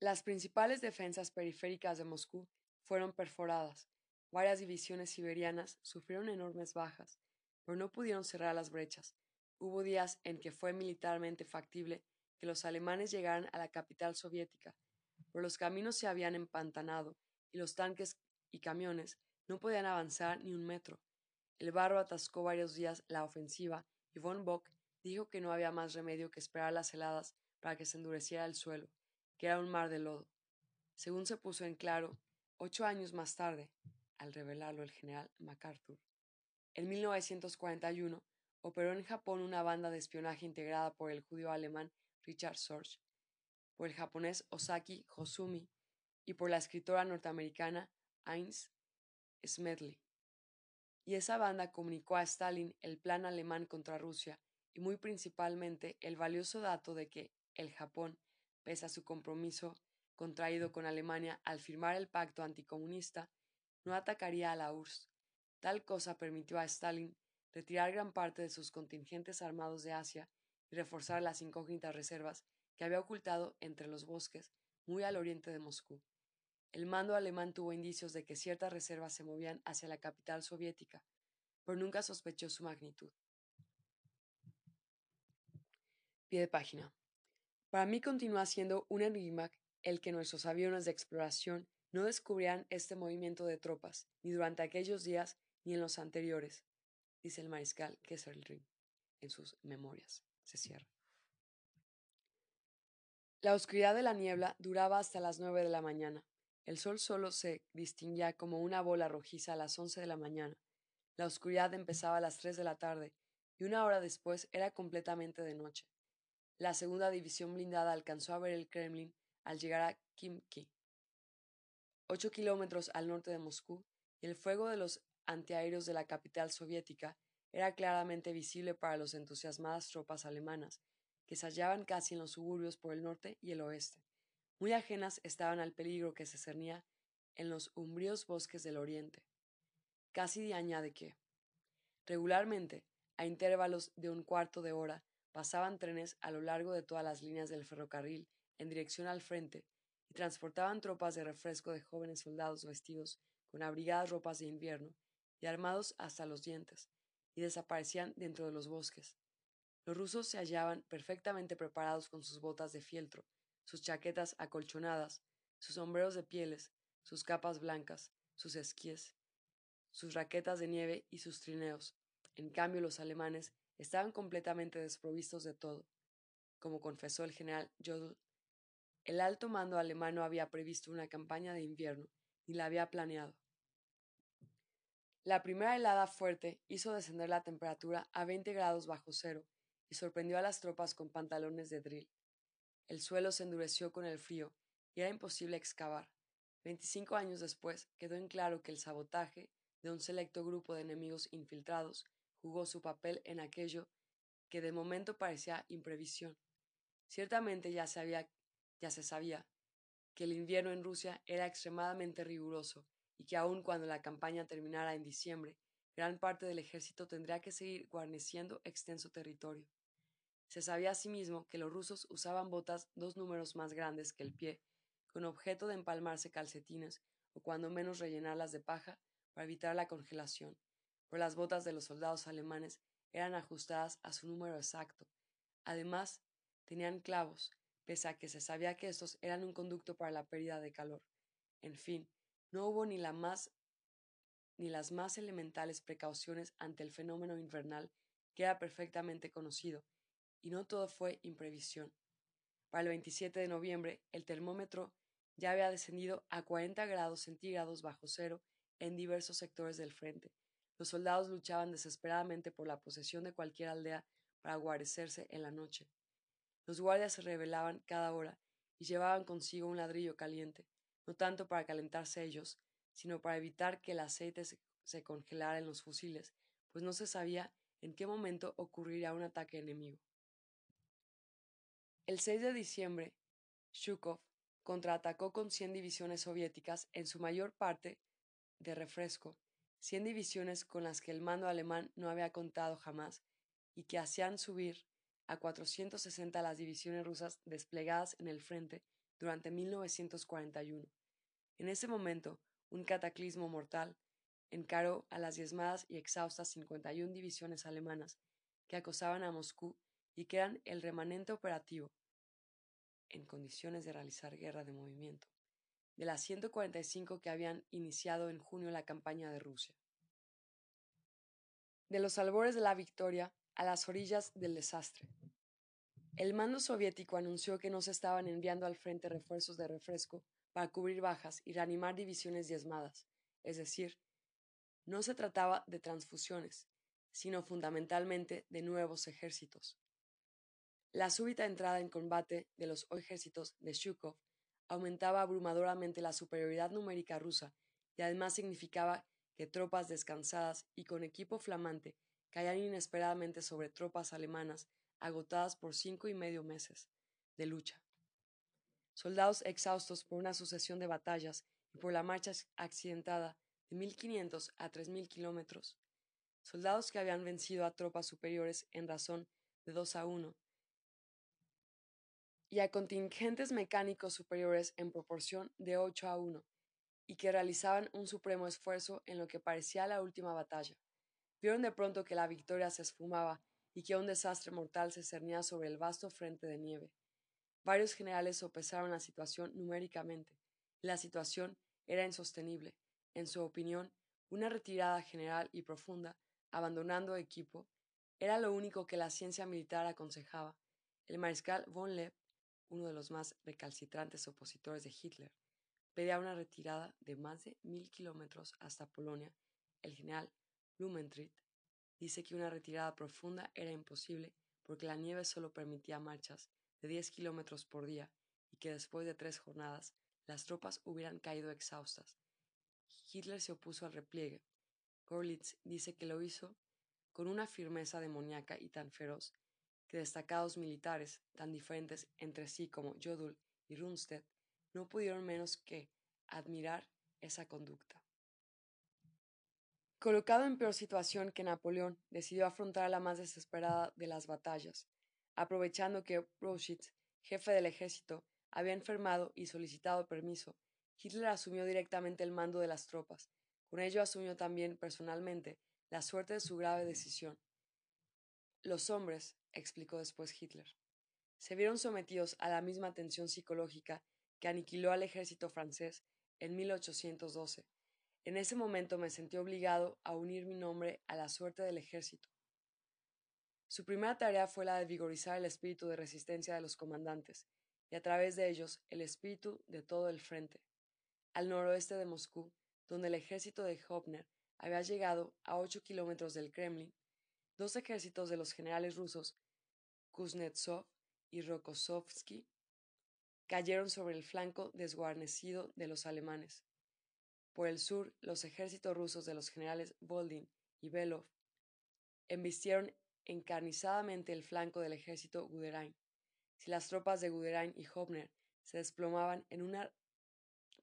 Las principales defensas periféricas de Moscú fueron perforadas. Varias divisiones siberianas sufrieron enormes bajas, pero no pudieron cerrar las brechas. Hubo días en que fue militarmente factible que los alemanes llegaran a la capital soviética, pero los caminos se habían empantanado y los tanques y camiones no podían avanzar ni un metro. El barro atascó varios días la ofensiva y von Bock dijo que no había más remedio que esperar las heladas para que se endureciera el suelo, que era un mar de lodo. Según se puso en claro, ocho años más tarde, al revelarlo el general MacArthur. En 1941 operó en Japón una banda de espionaje integrada por el judío alemán Richard Sorge, por el japonés Osaki Hosumi y por la escritora norteamericana Heinz Smedley. Y esa banda comunicó a Stalin el plan alemán contra Rusia y muy principalmente el valioso dato de que el Japón, pese a su compromiso contraído con Alemania al firmar el pacto anticomunista, no atacaría a la URSS. Tal cosa permitió a Stalin retirar gran parte de sus contingentes armados de Asia y reforzar las incógnitas reservas que había ocultado entre los bosques muy al oriente de Moscú. El mando alemán tuvo indicios de que ciertas reservas se movían hacia la capital soviética, pero nunca sospechó su magnitud. Pie de página. Para mí continúa siendo un enigma el que nuestros aviones de exploración no descubrieran este movimiento de tropas, ni durante aquellos días ni en los anteriores, dice el mariscal Kesselring en sus memorias se cierra. La oscuridad de la niebla duraba hasta las nueve de la mañana. El sol solo se distinguía como una bola rojiza a las once de la mañana. La oscuridad empezaba a las tres de la tarde, y una hora después era completamente de noche. La segunda división blindada alcanzó a ver el Kremlin al llegar a Kimki, ocho kilómetros al norte de Moscú, el fuego de los antiaéreos de la capital soviética era claramente visible para las entusiasmadas tropas alemanas, que se hallaban casi en los suburbios por el norte y el oeste. Muy ajenas estaban al peligro que se cernía en los umbríos bosques del oriente. Casi añade que, regularmente, a intervalos de un cuarto de hora, pasaban trenes a lo largo de todas las líneas del ferrocarril en dirección al frente y transportaban tropas de refresco de jóvenes soldados vestidos con abrigadas ropas de invierno y armados hasta los dientes, y desaparecían dentro de los bosques. Los rusos se hallaban perfectamente preparados con sus botas de fieltro, sus chaquetas acolchonadas, sus sombreros de pieles, sus capas blancas, sus esquíes, sus raquetas de nieve y sus trineos. En cambio, los alemanes estaban completamente desprovistos de todo. Como confesó el general Jodl, el alto mando alemán no había previsto una campaña de invierno, ni la había planeado. La primera helada fuerte hizo descender la temperatura a 20 grados bajo cero y sorprendió a las tropas con pantalones de drill. El suelo se endureció con el frío y era imposible excavar. Veinticinco años después quedó en claro que el sabotaje de un selecto grupo de enemigos infiltrados jugó su papel en aquello que de momento parecía imprevisión. Ciertamente ya ya se sabía que el invierno en Rusia era extremadamente riguroso y que aun cuando la campaña terminara en diciembre, gran parte del ejército tendría que seguir guarneciendo extenso territorio. Se sabía asimismo que los rusos usaban botas dos números más grandes que el pie, con objeto de empalmarse calcetines o cuando menos rellenarlas de paja para evitar la congelación, pero las botas de los soldados alemanes eran ajustadas a su número exacto. Además, tenían clavos, pese a que se sabía que estos eran un conducto para la pérdida de calor. En fin, no hubo ni, la más, ni las más elementales precauciones ante el fenómeno invernal que era perfectamente conocido, y no todo fue imprevisión. Para el 27 de noviembre, el termómetro ya había descendido a 40 grados centígrados bajo cero en diversos sectores del frente. Los soldados luchaban desesperadamente por la posesión de cualquier aldea para guarecerse en la noche. Los guardias se rebelaban cada hora y llevaban consigo un ladrillo caliente, no tanto para calentarse ellos, sino para evitar que el aceite se, congelara en los fusiles, pues no se sabía en qué momento ocurriría un ataque enemigo. El 6 de diciembre, Shukov contraatacó con 100 divisiones soviéticas, en su mayor parte de refresco, 100 divisiones con las que el mando alemán no había contado jamás y que hacían subir a 460 las divisiones rusas desplegadas en el frente durante 1941. En ese momento, un cataclismo mortal encaró a las diezmadas y exhaustas 51 divisiones alemanas que acosaban a Moscú y que eran el remanente operativo, en condiciones de realizar guerra de movimiento, de las 145 que habían iniciado en junio la campaña de Rusia. De los albores de la victoria a las orillas del desastre. El mando soviético anunció que no se estaban enviando al frente refuerzos de refresco para cubrir bajas y reanimar divisiones diezmadas, es decir, no se trataba de transfusiones, sino fundamentalmente de nuevos ejércitos. La súbita entrada en combate de los ejércitos de Shukov aumentaba abrumadoramente la superioridad numérica rusa y además significaba que tropas descansadas y con equipo flamante caían inesperadamente sobre tropas alemanas agotadas por cinco y medio meses de lucha. Soldados exhaustos por una sucesión de batallas y por la marcha accidentada de 1500 a 3000 kilómetros, soldados que habían vencido a tropas superiores en razón de 2 a 1 y a contingentes mecánicos superiores en proporción de 8 a 1, y que realizaban un supremo esfuerzo en lo que parecía la última batalla. Vieron de pronto que la victoria se esfumaba y que un desastre mortal se cernía sobre el vasto frente de nieve. Varios generales sopesaron la situación numéricamente. La situación era insostenible. En su opinión, una retirada general y profunda, abandonando equipo, era lo único que la ciencia militar aconsejaba. El mariscal von Lepp, uno de los más recalcitrantes opositores de Hitler, pedía una retirada de más de mil kilómetros hasta Polonia. El general Blumentritt dice que una retirada profunda era imposible porque la nieve solo permitía marchas de 10 kilómetros por día y que después de tres jornadas las tropas hubieran caído exhaustas. Hitler se opuso al repliegue. Gorlitz dice que lo hizo con una firmeza demoníaca y tan feroz que destacados militares, tan diferentes entre sí como Jodl y Rundstedt, no pudieron menos que admirar esa conducta. Colocado en peor situación que Napoleón, decidió afrontar la más desesperada de las batallas, aprovechando que Brauchitz, jefe del ejército, había enfermado y solicitado permiso. Hitler asumió directamente el mando de las tropas. Con ello asumió también personalmente la suerte de su grave decisión. Los hombres, explicó después Hitler, se vieron sometidos a la misma tensión psicológica que aniquiló al ejército francés en 1812 en ese momento me sentí obligado a unir mi nombre a la suerte del ejército. Su primera tarea fue la de vigorizar el espíritu de resistencia de los comandantes, y a través de ellos el espíritu de todo el frente. Al noroeste de Moscú, donde el ejército de Hopner había llegado a ocho kilómetros del Kremlin, dos ejércitos de los generales rusos, Kuznetsov y Rokossovsky, cayeron sobre el flanco desguarnecido de los alemanes. Por el sur, los ejércitos rusos de los generales Boldin y Belov embistieron encarnizadamente el flanco del ejército Guderian. Si las tropas de Guderian y Hopner se desplomaban en una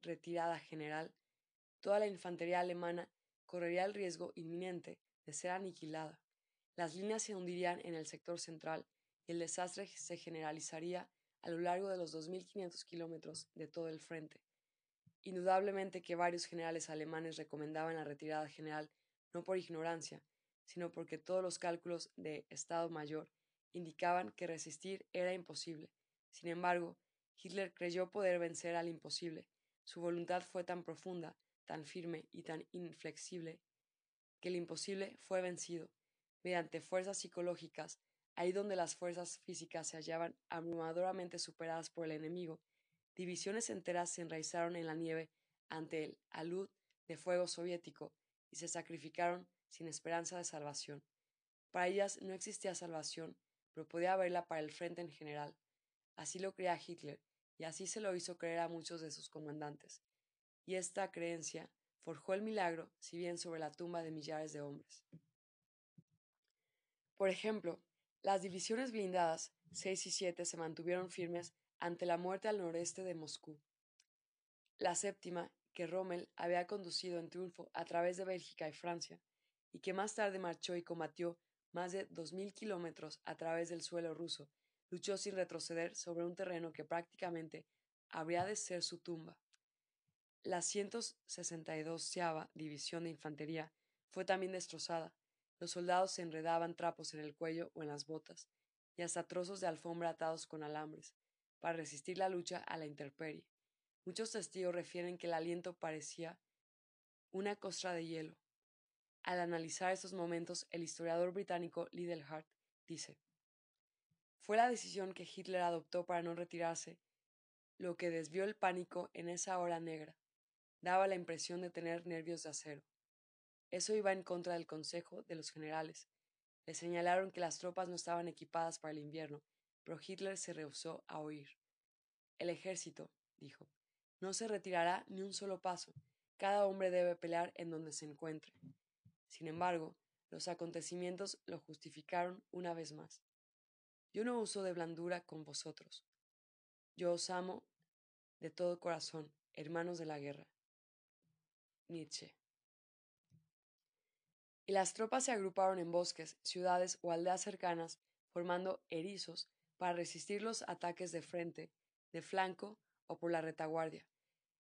retirada general, toda la infantería alemana correría el riesgo inminente de ser aniquilada. Las líneas se hundirían en el sector central y el desastre se generalizaría a lo largo de los 2.500 kilómetros de todo el frente. Indudablemente que varios generales alemanes recomendaban la retirada general no por ignorancia, sino porque todos los cálculos de Estado Mayor indicaban que resistir era imposible. Sin embargo, Hitler creyó poder vencer al imposible. Su voluntad fue tan profunda, tan firme y tan inflexible, que el imposible fue vencido, mediante fuerzas psicológicas, ahí donde las fuerzas físicas se hallaban abrumadoramente superadas por el enemigo, Divisiones enteras se enraizaron en la nieve ante el alud de fuego soviético y se sacrificaron sin esperanza de salvación. Para ellas no existía salvación, pero podía haberla para el frente en general. Así lo creía Hitler, y así se lo hizo creer a muchos de sus comandantes. Y esta creencia forjó el milagro, si bien sobre la tumba de millares de hombres. Por ejemplo, las divisiones blindadas 6 y 7 se mantuvieron firmes ante la muerte al noreste de Moscú. La séptima, que Rommel había conducido en triunfo a través de Bélgica y Francia, y que más tarde marchó y combatió más de dos mil kilómetros a través del suelo ruso, luchó sin retroceder sobre un terreno que prácticamente habría de ser su tumba. La 162 División de Infantería fue también destrozada. Los soldados se enredaban trapos en el cuello o en las botas, y hasta trozos de alfombra atados con alambres, para resistir la lucha a la intemperie. Muchos testigos refieren que el aliento parecía una costra de hielo. Al analizar estos momentos, el historiador británico Liddell Hart dice: Fue la decisión que Hitler adoptó para no retirarse lo que desvió el pánico en esa hora negra. Daba la impresión de tener nervios de acero. Eso iba en contra del consejo de los generales. Le señalaron que las tropas no estaban equipadas para el invierno pero Hitler se rehusó a oír. El ejército, dijo, no se retirará ni un solo paso. Cada hombre debe pelear en donde se encuentre. Sin embargo, los acontecimientos lo justificaron una vez más. Yo no uso de blandura con vosotros. Yo os amo de todo corazón, hermanos de la guerra. Nietzsche. Y las tropas se agruparon en bosques, ciudades o aldeas cercanas, formando erizos para resistir los ataques de frente, de flanco o por la retaguardia,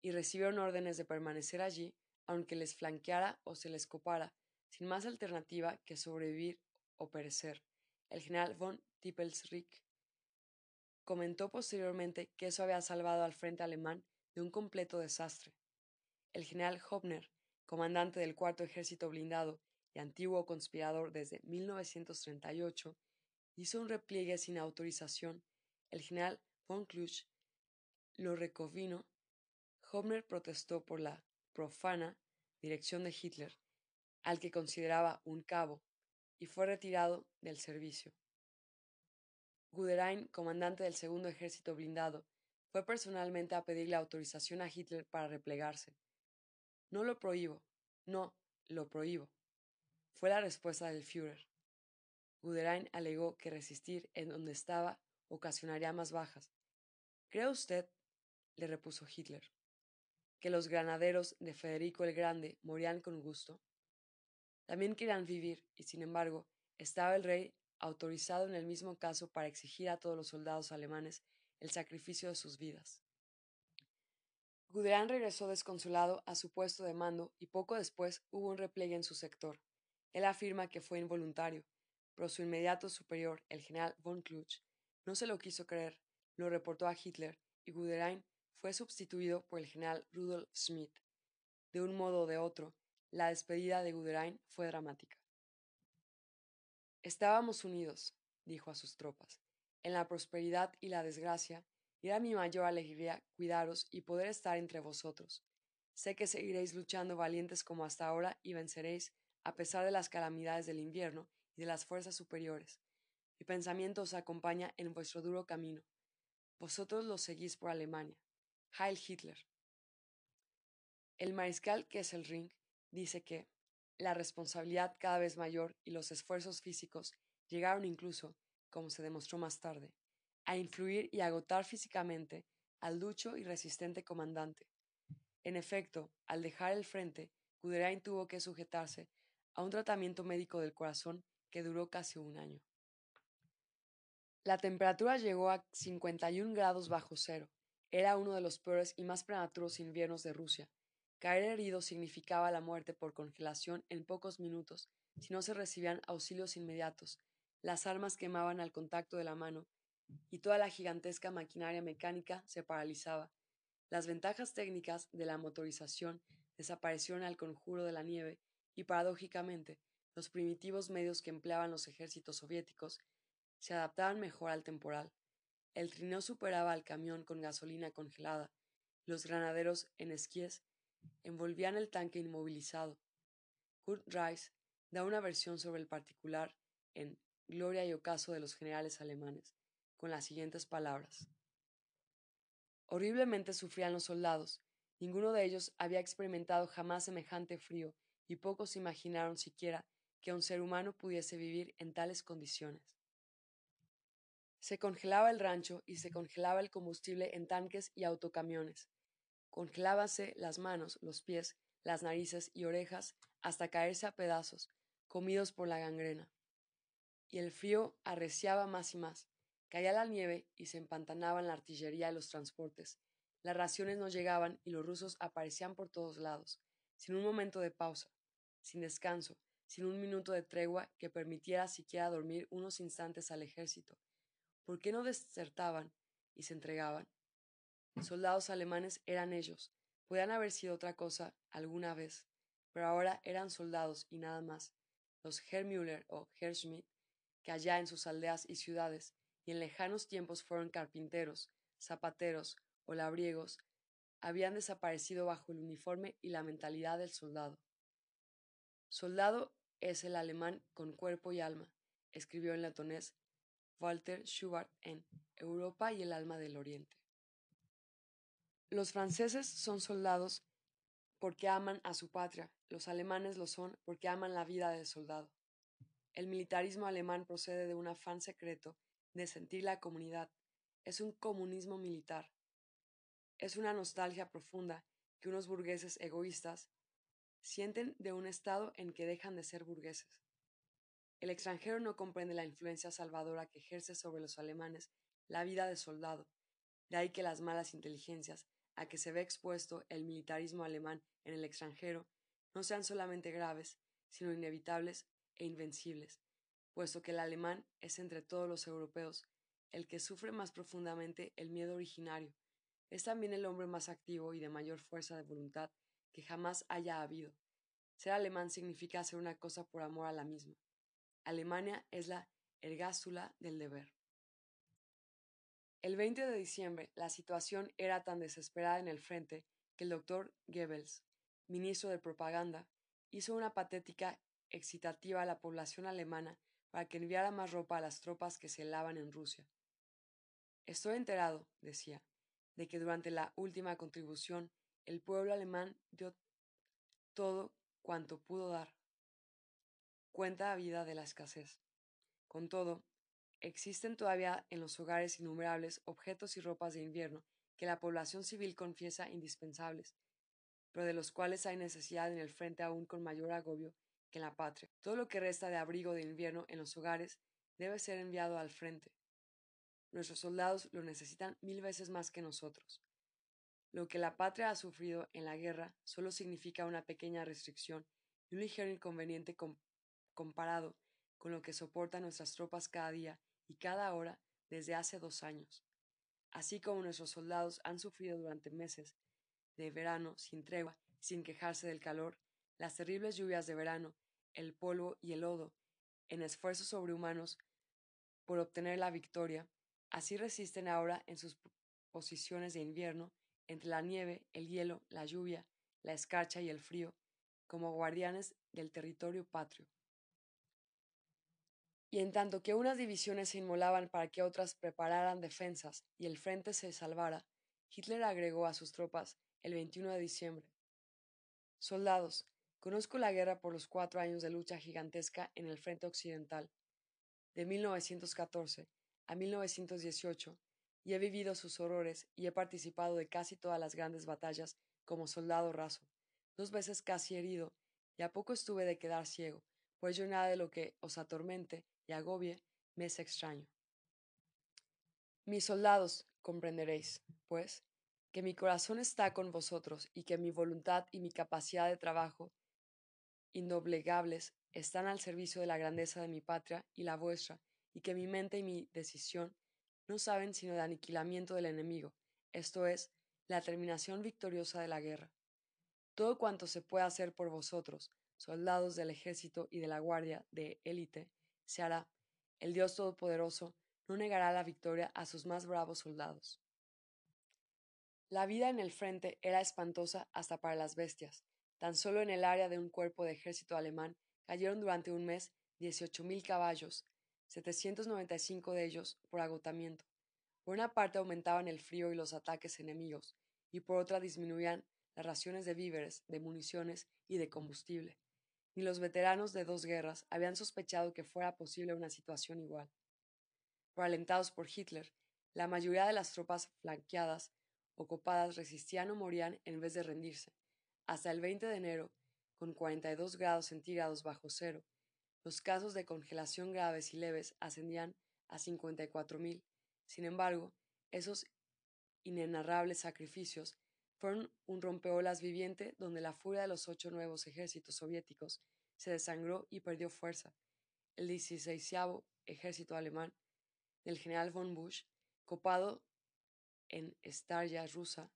y recibieron órdenes de permanecer allí aunque les flanqueara o se les copara, sin más alternativa que sobrevivir o perecer. El general von Tippelsrick comentó posteriormente que eso había salvado al frente alemán de un completo desastre. El general Hopner, comandante del cuarto ejército blindado antiguo conspirador desde 1938, hizo un repliegue sin autorización. El general von Klusch lo recovino. Hommler protestó por la profana dirección de Hitler. al que consideraba un cabo, y fue retirado del servicio. Guderian, comandante del segundo ejército blindado, fue personalmente a pedirle autorización a Hitler para replegarse. No lo prohíbo, no, lo prohíbo, fue la respuesta del Führer. Guderian alegó que resistir en donde estaba ocasionaría más bajas. ¿Cree usted, le repuso Hitler, que los granaderos de Federico el Grande morían con gusto? También querían vivir, y sin embargo, estaba el rey autorizado en el mismo caso para exigir a todos los soldados alemanes el sacrificio de sus vidas. Guderian regresó desconsolado a su puesto de mando y poco después hubo un repliegue en su sector. Él afirma que fue involuntario, pero su inmediato superior, el general von Kluch, no se lo quiso creer, lo reportó a Hitler y Guderian fue sustituido por el general Rudolf Schmidt. De un modo o de otro, la despedida de Guderian fue dramática. Estábamos unidos, dijo a sus tropas, en la prosperidad y la desgracia, era mi mayor alegría cuidaros y poder estar entre vosotros. Sé que seguiréis luchando valientes como hasta ahora y venceréis a pesar de las calamidades del invierno y de las fuerzas superiores. Mi pensamiento os acompaña en vuestro duro camino. Vosotros lo seguís por Alemania. Heil Hitler. El mariscal Kesselring dice que la responsabilidad cada vez mayor y los esfuerzos físicos llegaron incluso, como se demostró más tarde, a influir y agotar físicamente al ducho y resistente comandante. En efecto, al dejar el frente, Guderian tuvo que sujetarse a un tratamiento médico del corazón que duró casi un año. La temperatura llegó a 51 grados bajo cero. Era uno de los peores y más prematuros inviernos de Rusia. Caer herido significaba la muerte por congelación en pocos minutos si no se recibían auxilios inmediatos. Las armas quemaban al contacto de la mano y toda la gigantesca maquinaria mecánica se paralizaba. Las ventajas técnicas de la motorización desaparecieron al conjuro de la nieve y paradójicamente los primitivos medios que empleaban los ejércitos soviéticos se adaptaban mejor al temporal. El trineo superaba al camión con gasolina congelada. Los granaderos en esquíes envolvían el tanque inmovilizado. Kurt Rice da una versión sobre el particular en Gloria y ocaso de los generales alemanes, con las siguientes palabras. Horriblemente sufrían los soldados. Ninguno de ellos había experimentado jamás semejante frío y pocos imaginaron siquiera que un ser humano pudiese vivir en tales condiciones. Se congelaba el rancho y se congelaba el combustible en tanques y autocamiones. Congelábase las manos, los pies, las narices y orejas hasta caerse a pedazos, comidos por la gangrena. Y el frío arreciaba más y más. Caía la nieve y se empantanaban la artillería de los transportes. Las raciones no llegaban y los rusos aparecían por todos lados, sin un momento de pausa sin descanso, sin un minuto de tregua que permitiera siquiera dormir unos instantes al ejército. ¿Por qué no desertaban y se entregaban? Soldados alemanes eran ellos. Podían haber sido otra cosa alguna vez, pero ahora eran soldados y nada más. Los Herr o Herr Schmidt, que allá en sus aldeas y ciudades y en lejanos tiempos fueron carpinteros, zapateros o labriegos, habían desaparecido bajo el uniforme y la mentalidad del soldado. Soldado es el alemán con cuerpo y alma, escribió en latonés Walter Schubert en Europa y el alma del Oriente. Los franceses son soldados porque aman a su patria, los alemanes lo son porque aman la vida del soldado. El militarismo alemán procede de un afán secreto de sentir la comunidad, es un comunismo militar. Es una nostalgia profunda que unos burgueses egoístas sienten de un estado en que dejan de ser burgueses. El extranjero no comprende la influencia salvadora que ejerce sobre los alemanes la vida de soldado, de ahí que las malas inteligencias a que se ve expuesto el militarismo alemán en el extranjero no sean solamente graves, sino inevitables e invencibles, puesto que el alemán es entre todos los europeos el que sufre más profundamente el miedo originario, es también el hombre más activo y de mayor fuerza de voluntad que jamás haya habido. Ser alemán significa hacer una cosa por amor a la misma. Alemania es la ergásula del deber. El 20 de diciembre, la situación era tan desesperada en el frente que el doctor Goebbels, ministro de propaganda, hizo una patética excitativa a la población alemana para que enviara más ropa a las tropas que se helaban en Rusia. Estoy enterado, decía, de que durante la última contribución el pueblo alemán dio todo cuanto pudo dar. Cuenta vida de la escasez. Con todo, existen todavía en los hogares innumerables objetos y ropas de invierno que la población civil confiesa indispensables, pero de los cuales hay necesidad en el frente aún con mayor agobio que en la patria. Todo lo que resta de abrigo de invierno en los hogares debe ser enviado al frente. Nuestros soldados lo necesitan mil veces más que nosotros. Lo que la patria ha sufrido en la guerra solo significa una pequeña restricción y un ligero inconveniente comparado con lo que soportan nuestras tropas cada día y cada hora desde hace dos años. Así como nuestros soldados han sufrido durante meses de verano sin tregua, sin quejarse del calor, las terribles lluvias de verano, el polvo y el lodo, en esfuerzos sobrehumanos por obtener la victoria, así resisten ahora en sus posiciones de invierno, entre la nieve, el hielo, la lluvia, la escarcha y el frío, como guardianes del territorio patrio. Y en tanto que unas divisiones se inmolaban para que otras prepararan defensas y el frente se salvara, Hitler agregó a sus tropas el 21 de diciembre. Soldados, conozco la guerra por los cuatro años de lucha gigantesca en el frente occidental, de 1914 a 1918, y he vivido sus horrores y he participado de casi todas las grandes batallas como soldado raso, dos veces casi herido, y a poco estuve de quedar ciego, pues yo nada de lo que os atormente y agobie me es extraño. Mis soldados, comprenderéis, pues, que mi corazón está con vosotros y que mi voluntad y mi capacidad de trabajo indoblegables están al servicio de la grandeza de mi patria y la vuestra, y que mi mente y mi decisión no saben sino de aniquilamiento del enemigo, esto es, la terminación victoriosa de la guerra. Todo cuanto se pueda hacer por vosotros, soldados del ejército y de la guardia de élite, se hará. El Dios Todopoderoso no negará la victoria a sus más bravos soldados. La vida en el frente era espantosa hasta para las bestias. Tan solo en el área de un cuerpo de ejército alemán cayeron durante un mes 18.000 caballos, 795 de ellos por agotamiento. Por una parte aumentaban el frío y los ataques enemigos, y por otra disminuían las raciones de víveres, de municiones y de combustible. Ni los veteranos de dos guerras habían sospechado que fuera posible una situación igual. Por alentados por Hitler, la mayoría de las tropas flanqueadas ocupadas resistían o morían en vez de rendirse. Hasta el 20 de enero, con 42 grados centígrados bajo cero, los casos de congelación graves y leves ascendían a 54.000. Sin embargo, esos inenarrables sacrificios fueron un rompeolas viviente donde la furia de los ocho nuevos ejércitos soviéticos se desangró y perdió fuerza. El 16 ejército alemán del general von Busch, copado en Starya rusa,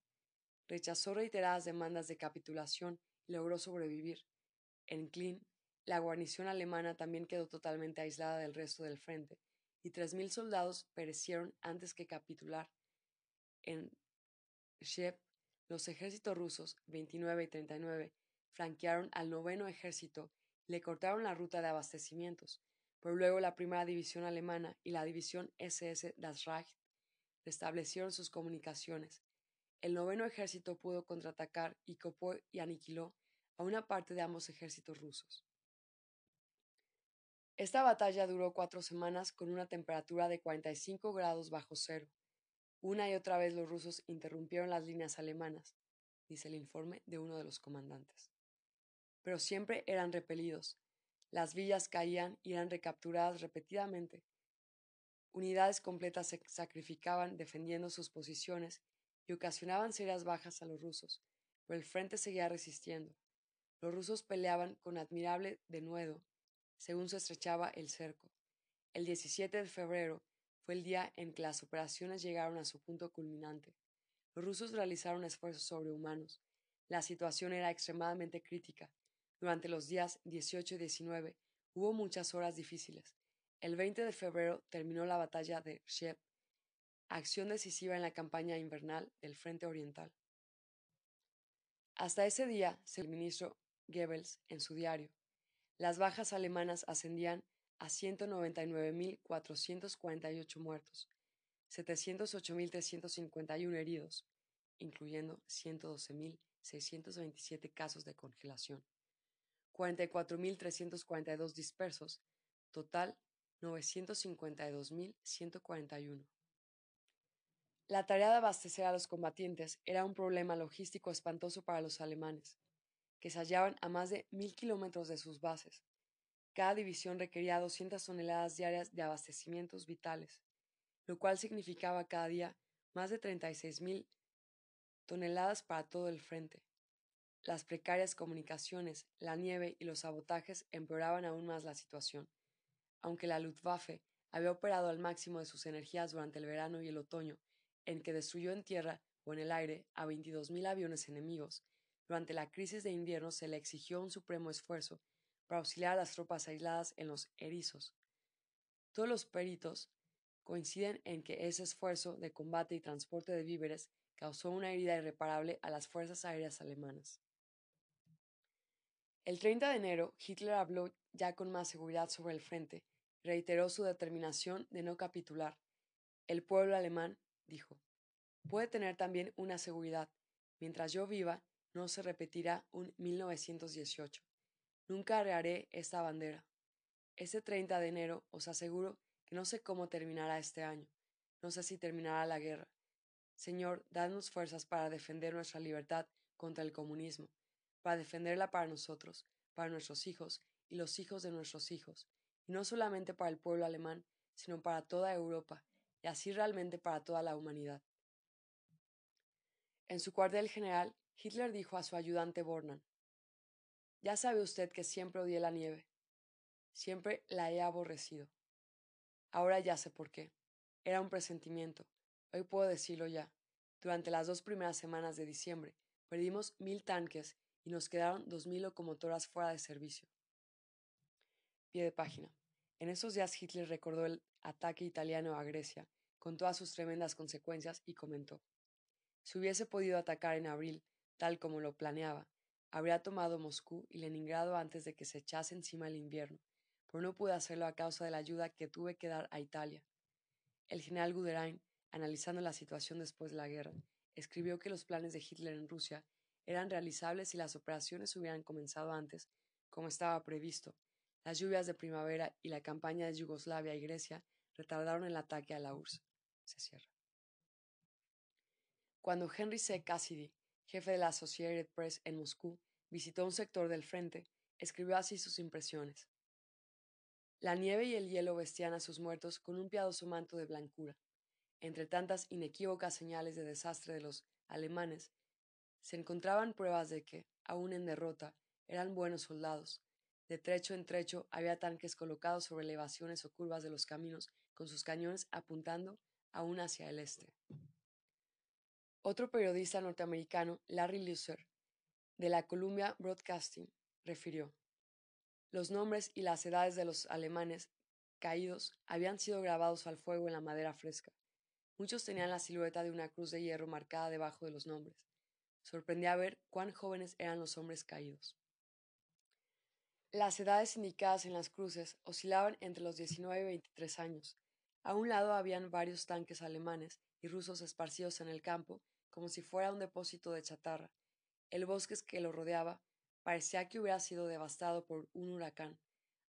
rechazó reiteradas demandas de capitulación y logró sobrevivir. En Klin, la guarnición alemana también quedó totalmente aislada del resto del frente, y tres mil soldados perecieron antes que capitular. En Shep, los ejércitos rusos, 29 y 39, flanquearon al noveno ejército y le cortaron la ruta de abastecimientos, pero luego la primera división alemana y la división SS Das Reich restablecieron sus comunicaciones. El noveno ejército pudo contraatacar y copó y aniquiló a una parte de ambos ejércitos rusos. Esta batalla duró cuatro semanas con una temperatura de 45 grados bajo cero. Una y otra vez los rusos interrumpieron las líneas alemanas, dice el informe de uno de los comandantes. Pero siempre eran repelidos. Las villas caían y eran recapturadas repetidamente. Unidades completas se sacrificaban defendiendo sus posiciones y ocasionaban serias bajas a los rusos, pero el frente seguía resistiendo. Los rusos peleaban con admirable denuedo según se estrechaba el cerco. El 17 de febrero fue el día en que las operaciones llegaron a su punto culminante. Los rusos realizaron esfuerzos sobrehumanos. La situación era extremadamente crítica. Durante los días 18 y 19 hubo muchas horas difíciles. El 20 de febrero terminó la batalla de Shep, acción decisiva en la campaña invernal del Frente Oriental. Hasta ese día, el ministro Goebbels en su diario. Las bajas alemanas ascendían a 199.448 muertos, 708.351 heridos, incluyendo 112.627 casos de congelación, 44.342 dispersos, total 952.141. La tarea de abastecer a los combatientes era un problema logístico espantoso para los alemanes, que se hallaban a más de mil kilómetros de sus bases. Cada división requería 200 toneladas diarias de abastecimientos vitales, lo cual significaba cada día más de 36.000 toneladas para todo el frente. Las precarias comunicaciones, la nieve y los sabotajes empeoraban aún más la situación. Aunque la Luftwaffe había operado al máximo de sus energías durante el verano y el otoño, en que destruyó en tierra o en el aire a 22.000 aviones enemigos, durante la crisis de invierno se le exigió un supremo esfuerzo para auxiliar a las tropas aisladas en los erizos. Todos los peritos coinciden en que ese esfuerzo de combate y transporte de víveres causó una herida irreparable a las fuerzas aéreas alemanas. El 30 de enero, Hitler habló ya con más seguridad sobre el frente reiteró su determinación de no capitular. El pueblo alemán, dijo, puede tener también una seguridad. Mientras yo viva, no se repetirá un 1918. Nunca arrearé esta bandera. Este 30 de enero os aseguro que no sé cómo terminará este año. No sé si terminará la guerra. Señor, dadnos fuerzas para defender nuestra libertad contra el comunismo para defenderla para nosotros, para nuestros hijos y los hijos de nuestros hijos, y no solamente para el pueblo alemán, sino para toda Europa, y así realmente para toda la humanidad. En su cuartel general, Hitler dijo a su ayudante Bormann, Ya sabe usted que siempre odié la nieve, siempre la he aborrecido. Ahora ya sé por qué. Era un presentimiento, hoy puedo decirlo ya. Durante las dos primeras semanas de diciembre, perdimos mil tanques y nos quedaron 2.000 locomotoras fuera de servicio. Pie de página. En esos días Hitler recordó el ataque italiano a Grecia, con todas sus tremendas consecuencias, y comentó, si hubiese podido atacar en abril, tal como lo planeaba, habría tomado Moscú y Leningrado antes de que se echase encima el invierno, pero no pude hacerlo a causa de la ayuda que tuve que dar a Italia. El general Guderian, analizando la situación después de la guerra, escribió que los planes de Hitler en Rusia eran realizables si las operaciones hubieran comenzado antes, como estaba previsto. Las lluvias de primavera y la campaña de Yugoslavia y Grecia retardaron el ataque a la URSS. Se cierra. Cuando Henry C. Cassidy, jefe de la Associated Press en Moscú, visitó un sector del frente, escribió así sus impresiones. La nieve y el hielo vestían a sus muertos con un piadoso manto de blancura. Entre tantas inequívocas señales de desastre de los alemanes, se encontraban pruebas de que, aun en derrota, eran buenos soldados. De trecho en trecho había tanques colocados sobre elevaciones o curvas de los caminos, con sus cañones apuntando aún hacia el este. Otro periodista norteamericano, Larry Lusser, de la Columbia Broadcasting, refirió: Los nombres y las edades de los alemanes caídos habían sido grabados al fuego en la madera fresca. Muchos tenían la silueta de una cruz de hierro marcada debajo de los nombres. Sorprendía ver cuán jóvenes eran los hombres caídos. Las edades indicadas en las cruces oscilaban entre los 19 y 23 años. A un lado habían varios tanques alemanes y rusos esparcidos en el campo, como si fuera un depósito de chatarra. El bosque que lo rodeaba parecía que hubiera sido devastado por un huracán.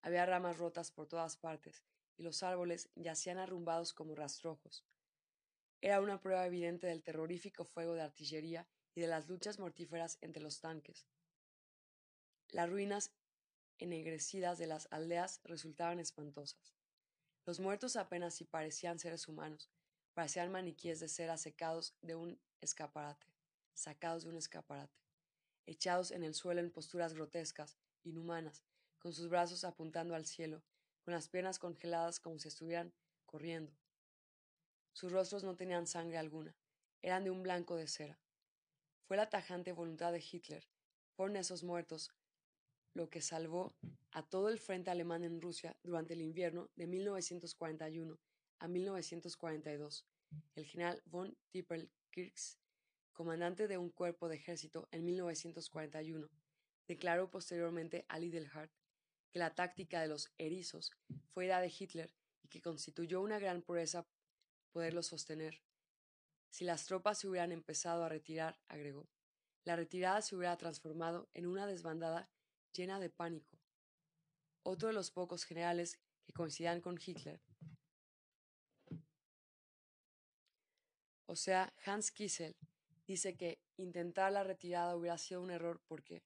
Había ramas rotas por todas partes, y los árboles yacían arrumbados como rastrojos. Era una prueba evidente del terrorífico fuego de artillería y de las luchas mortíferas entre los tanques. Las ruinas ennegrecidas de las aldeas resultaban espantosas. Los muertos apenas si parecían seres humanos, parecían maniquíes de cera secados de un escaparate, sacados de un escaparate, echados en el suelo en posturas grotescas, inhumanas, con sus brazos apuntando al cielo, con las piernas congeladas como si estuvieran corriendo. Sus rostros no tenían sangre alguna, eran de un blanco de cera. Fue la tajante voluntad de Hitler. Fueron esos muertos lo que salvó a todo el frente alemán en Rusia durante el invierno de 1941 a 1942. El general von Tippel-Kirks, comandante de un cuerpo de ejército en 1941, declaró posteriormente a Lidlhart que la táctica de los erizos fue idea de Hitler y que constituyó una gran proeza poderlo sostener. Si las tropas se hubieran empezado a retirar, agregó, la retirada se hubiera transformado en una desbandada llena de pánico. Otro de los pocos generales que coincidían con Hitler, o sea, Hans Kiesel, dice que intentar la retirada hubiera sido un error porque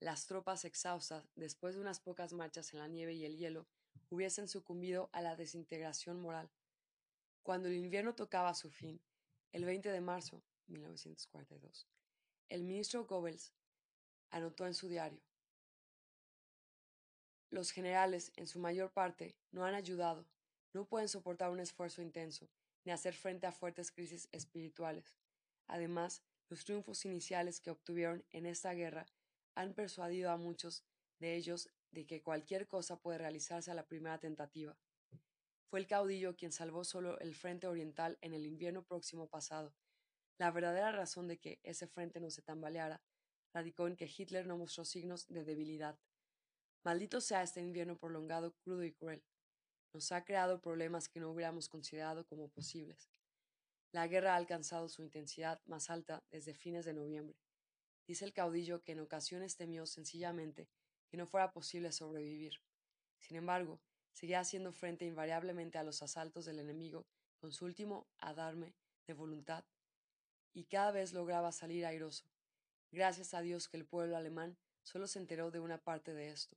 las tropas exhaustas, después de unas pocas marchas en la nieve y el hielo, hubiesen sucumbido a la desintegración moral. Cuando el invierno tocaba su fin, el 20 de marzo de 1942, el ministro Goebbels anotó en su diario, Los generales, en su mayor parte, no han ayudado, no pueden soportar un esfuerzo intenso, ni hacer frente a fuertes crisis espirituales. Además, los triunfos iniciales que obtuvieron en esta guerra han persuadido a muchos de ellos de que cualquier cosa puede realizarse a la primera tentativa. Fue el caudillo quien salvó solo el frente oriental en el invierno próximo pasado. La verdadera razón de que ese frente no se tambaleara radicó en que Hitler no mostró signos de debilidad. Maldito sea este invierno prolongado, crudo y cruel. Nos ha creado problemas que no hubiéramos considerado como posibles. La guerra ha alcanzado su intensidad más alta desde fines de noviembre. Dice el caudillo que en ocasiones temió sencillamente que no fuera posible sobrevivir. Sin embargo, seguía haciendo frente invariablemente a los asaltos del enemigo con su último adarme de voluntad, y cada vez lograba salir airoso. Gracias a Dios que el pueblo alemán solo se enteró de una parte de esto.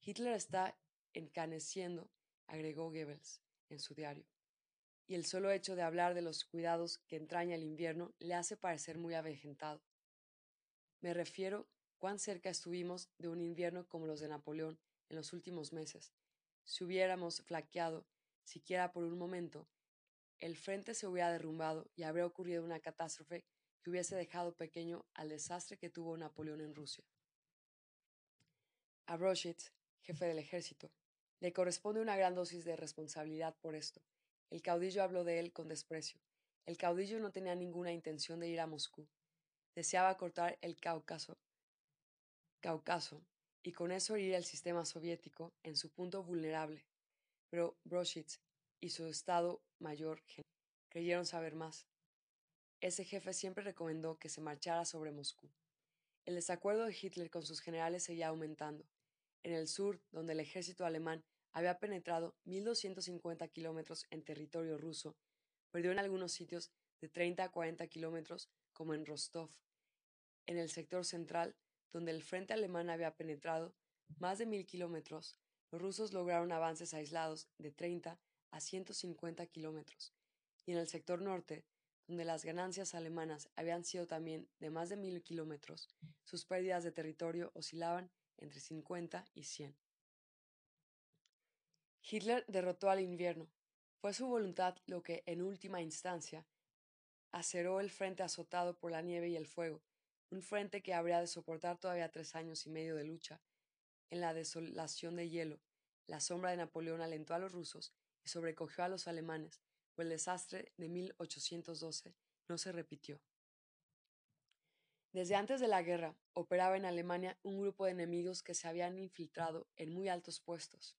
Hitler está encaneciendo, agregó Goebbels en su diario, y el solo hecho de hablar de los cuidados que entraña el invierno le hace parecer muy avejentado. Me refiero cuán cerca estuvimos de un invierno como los de Napoleón en los últimos meses. Si hubiéramos flaqueado, siquiera por un momento, el frente se hubiera derrumbado y habría ocurrido una catástrofe que hubiese dejado pequeño al desastre que tuvo Napoleón en Rusia. A Broschitz, jefe del ejército, le corresponde una gran dosis de responsabilidad por esto. El caudillo habló de él con desprecio. El caudillo no tenía ninguna intención de ir a Moscú deseaba cortar el Cáucaso, Cáucaso y con eso herir el sistema soviético en su punto vulnerable. Pero Broschitz y su Estado Mayor creyeron saber más. Ese jefe siempre recomendó que se marchara sobre Moscú. El desacuerdo de Hitler con sus generales seguía aumentando. En el sur, donde el ejército alemán había penetrado 1.250 kilómetros en territorio ruso, perdió en algunos sitios de 30 a 40 kilómetros como en Rostov, en el sector central, donde el frente alemán había penetrado más de mil kilómetros, los rusos lograron avances aislados de 30 a 150 kilómetros, y en el sector norte, donde las ganancias alemanas habían sido también de más de mil kilómetros, sus pérdidas de territorio oscilaban entre 50 y 100. Hitler derrotó al invierno. Fue su voluntad lo que, en última instancia, aceró el frente azotado por la nieve y el fuego, un frente que habría de soportar todavía tres años y medio de lucha. En la desolación de hielo, la sombra de Napoleón alentó a los rusos y sobrecogió a los alemanes, el desastre de 1812 no se repitió. Desde antes de la guerra, operaba en Alemania un grupo de enemigos que se habían infiltrado en muy altos puestos.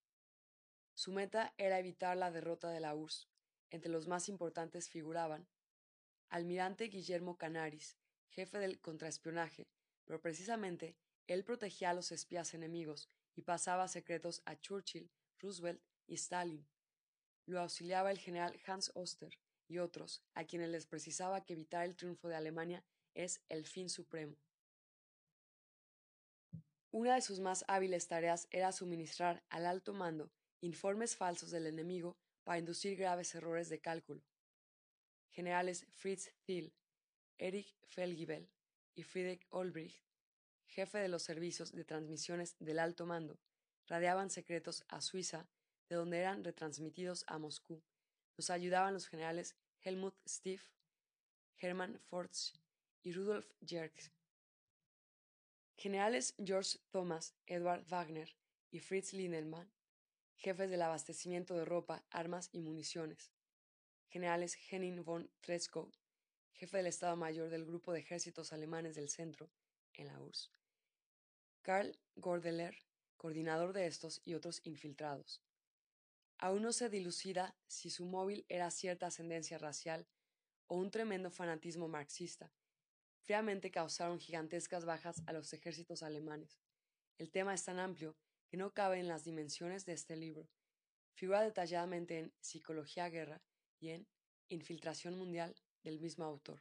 Su meta era evitar la derrota de la URSS. Entre los más importantes figuraban almirante Guillermo Canaris, jefe del contraespionaje, pero precisamente él protegía a los espías enemigos y pasaba secretos a Churchill, Roosevelt y Stalin. Lo auxiliaba el general Hans Oster y otros, a quienes les precisaba que evitar el triunfo de Alemania es el fin supremo. Una de sus más hábiles tareas era suministrar al alto mando informes falsos del enemigo para inducir graves errores de cálculo generales Fritz Thiel, Erich Felgibel y Friedrich Olbrich, jefe de los servicios de transmisiones del alto mando, radiaban secretos a Suiza, de donde eran retransmitidos a Moscú. Los ayudaban los generales Helmut Stief, Hermann Fortsch y Rudolf Jerks. Generales George Thomas, Edward Wagner y Fritz Lindemann, jefes del abastecimiento de ropa, armas y municiones generales Henning von Treschow, jefe del Estado Mayor del Grupo de Ejércitos Alemanes del Centro, en la URSS, Karl Gordeler, coordinador de estos y otros infiltrados. Aún no se dilucida si su móvil era cierta ascendencia racial o un tremendo fanatismo marxista. Fríamente causaron gigantescas bajas a los ejércitos alemanes. El tema es tan amplio que no cabe en las dimensiones de este libro. Figura detalladamente en Psicología Guerra y en Infiltración Mundial del mismo autor.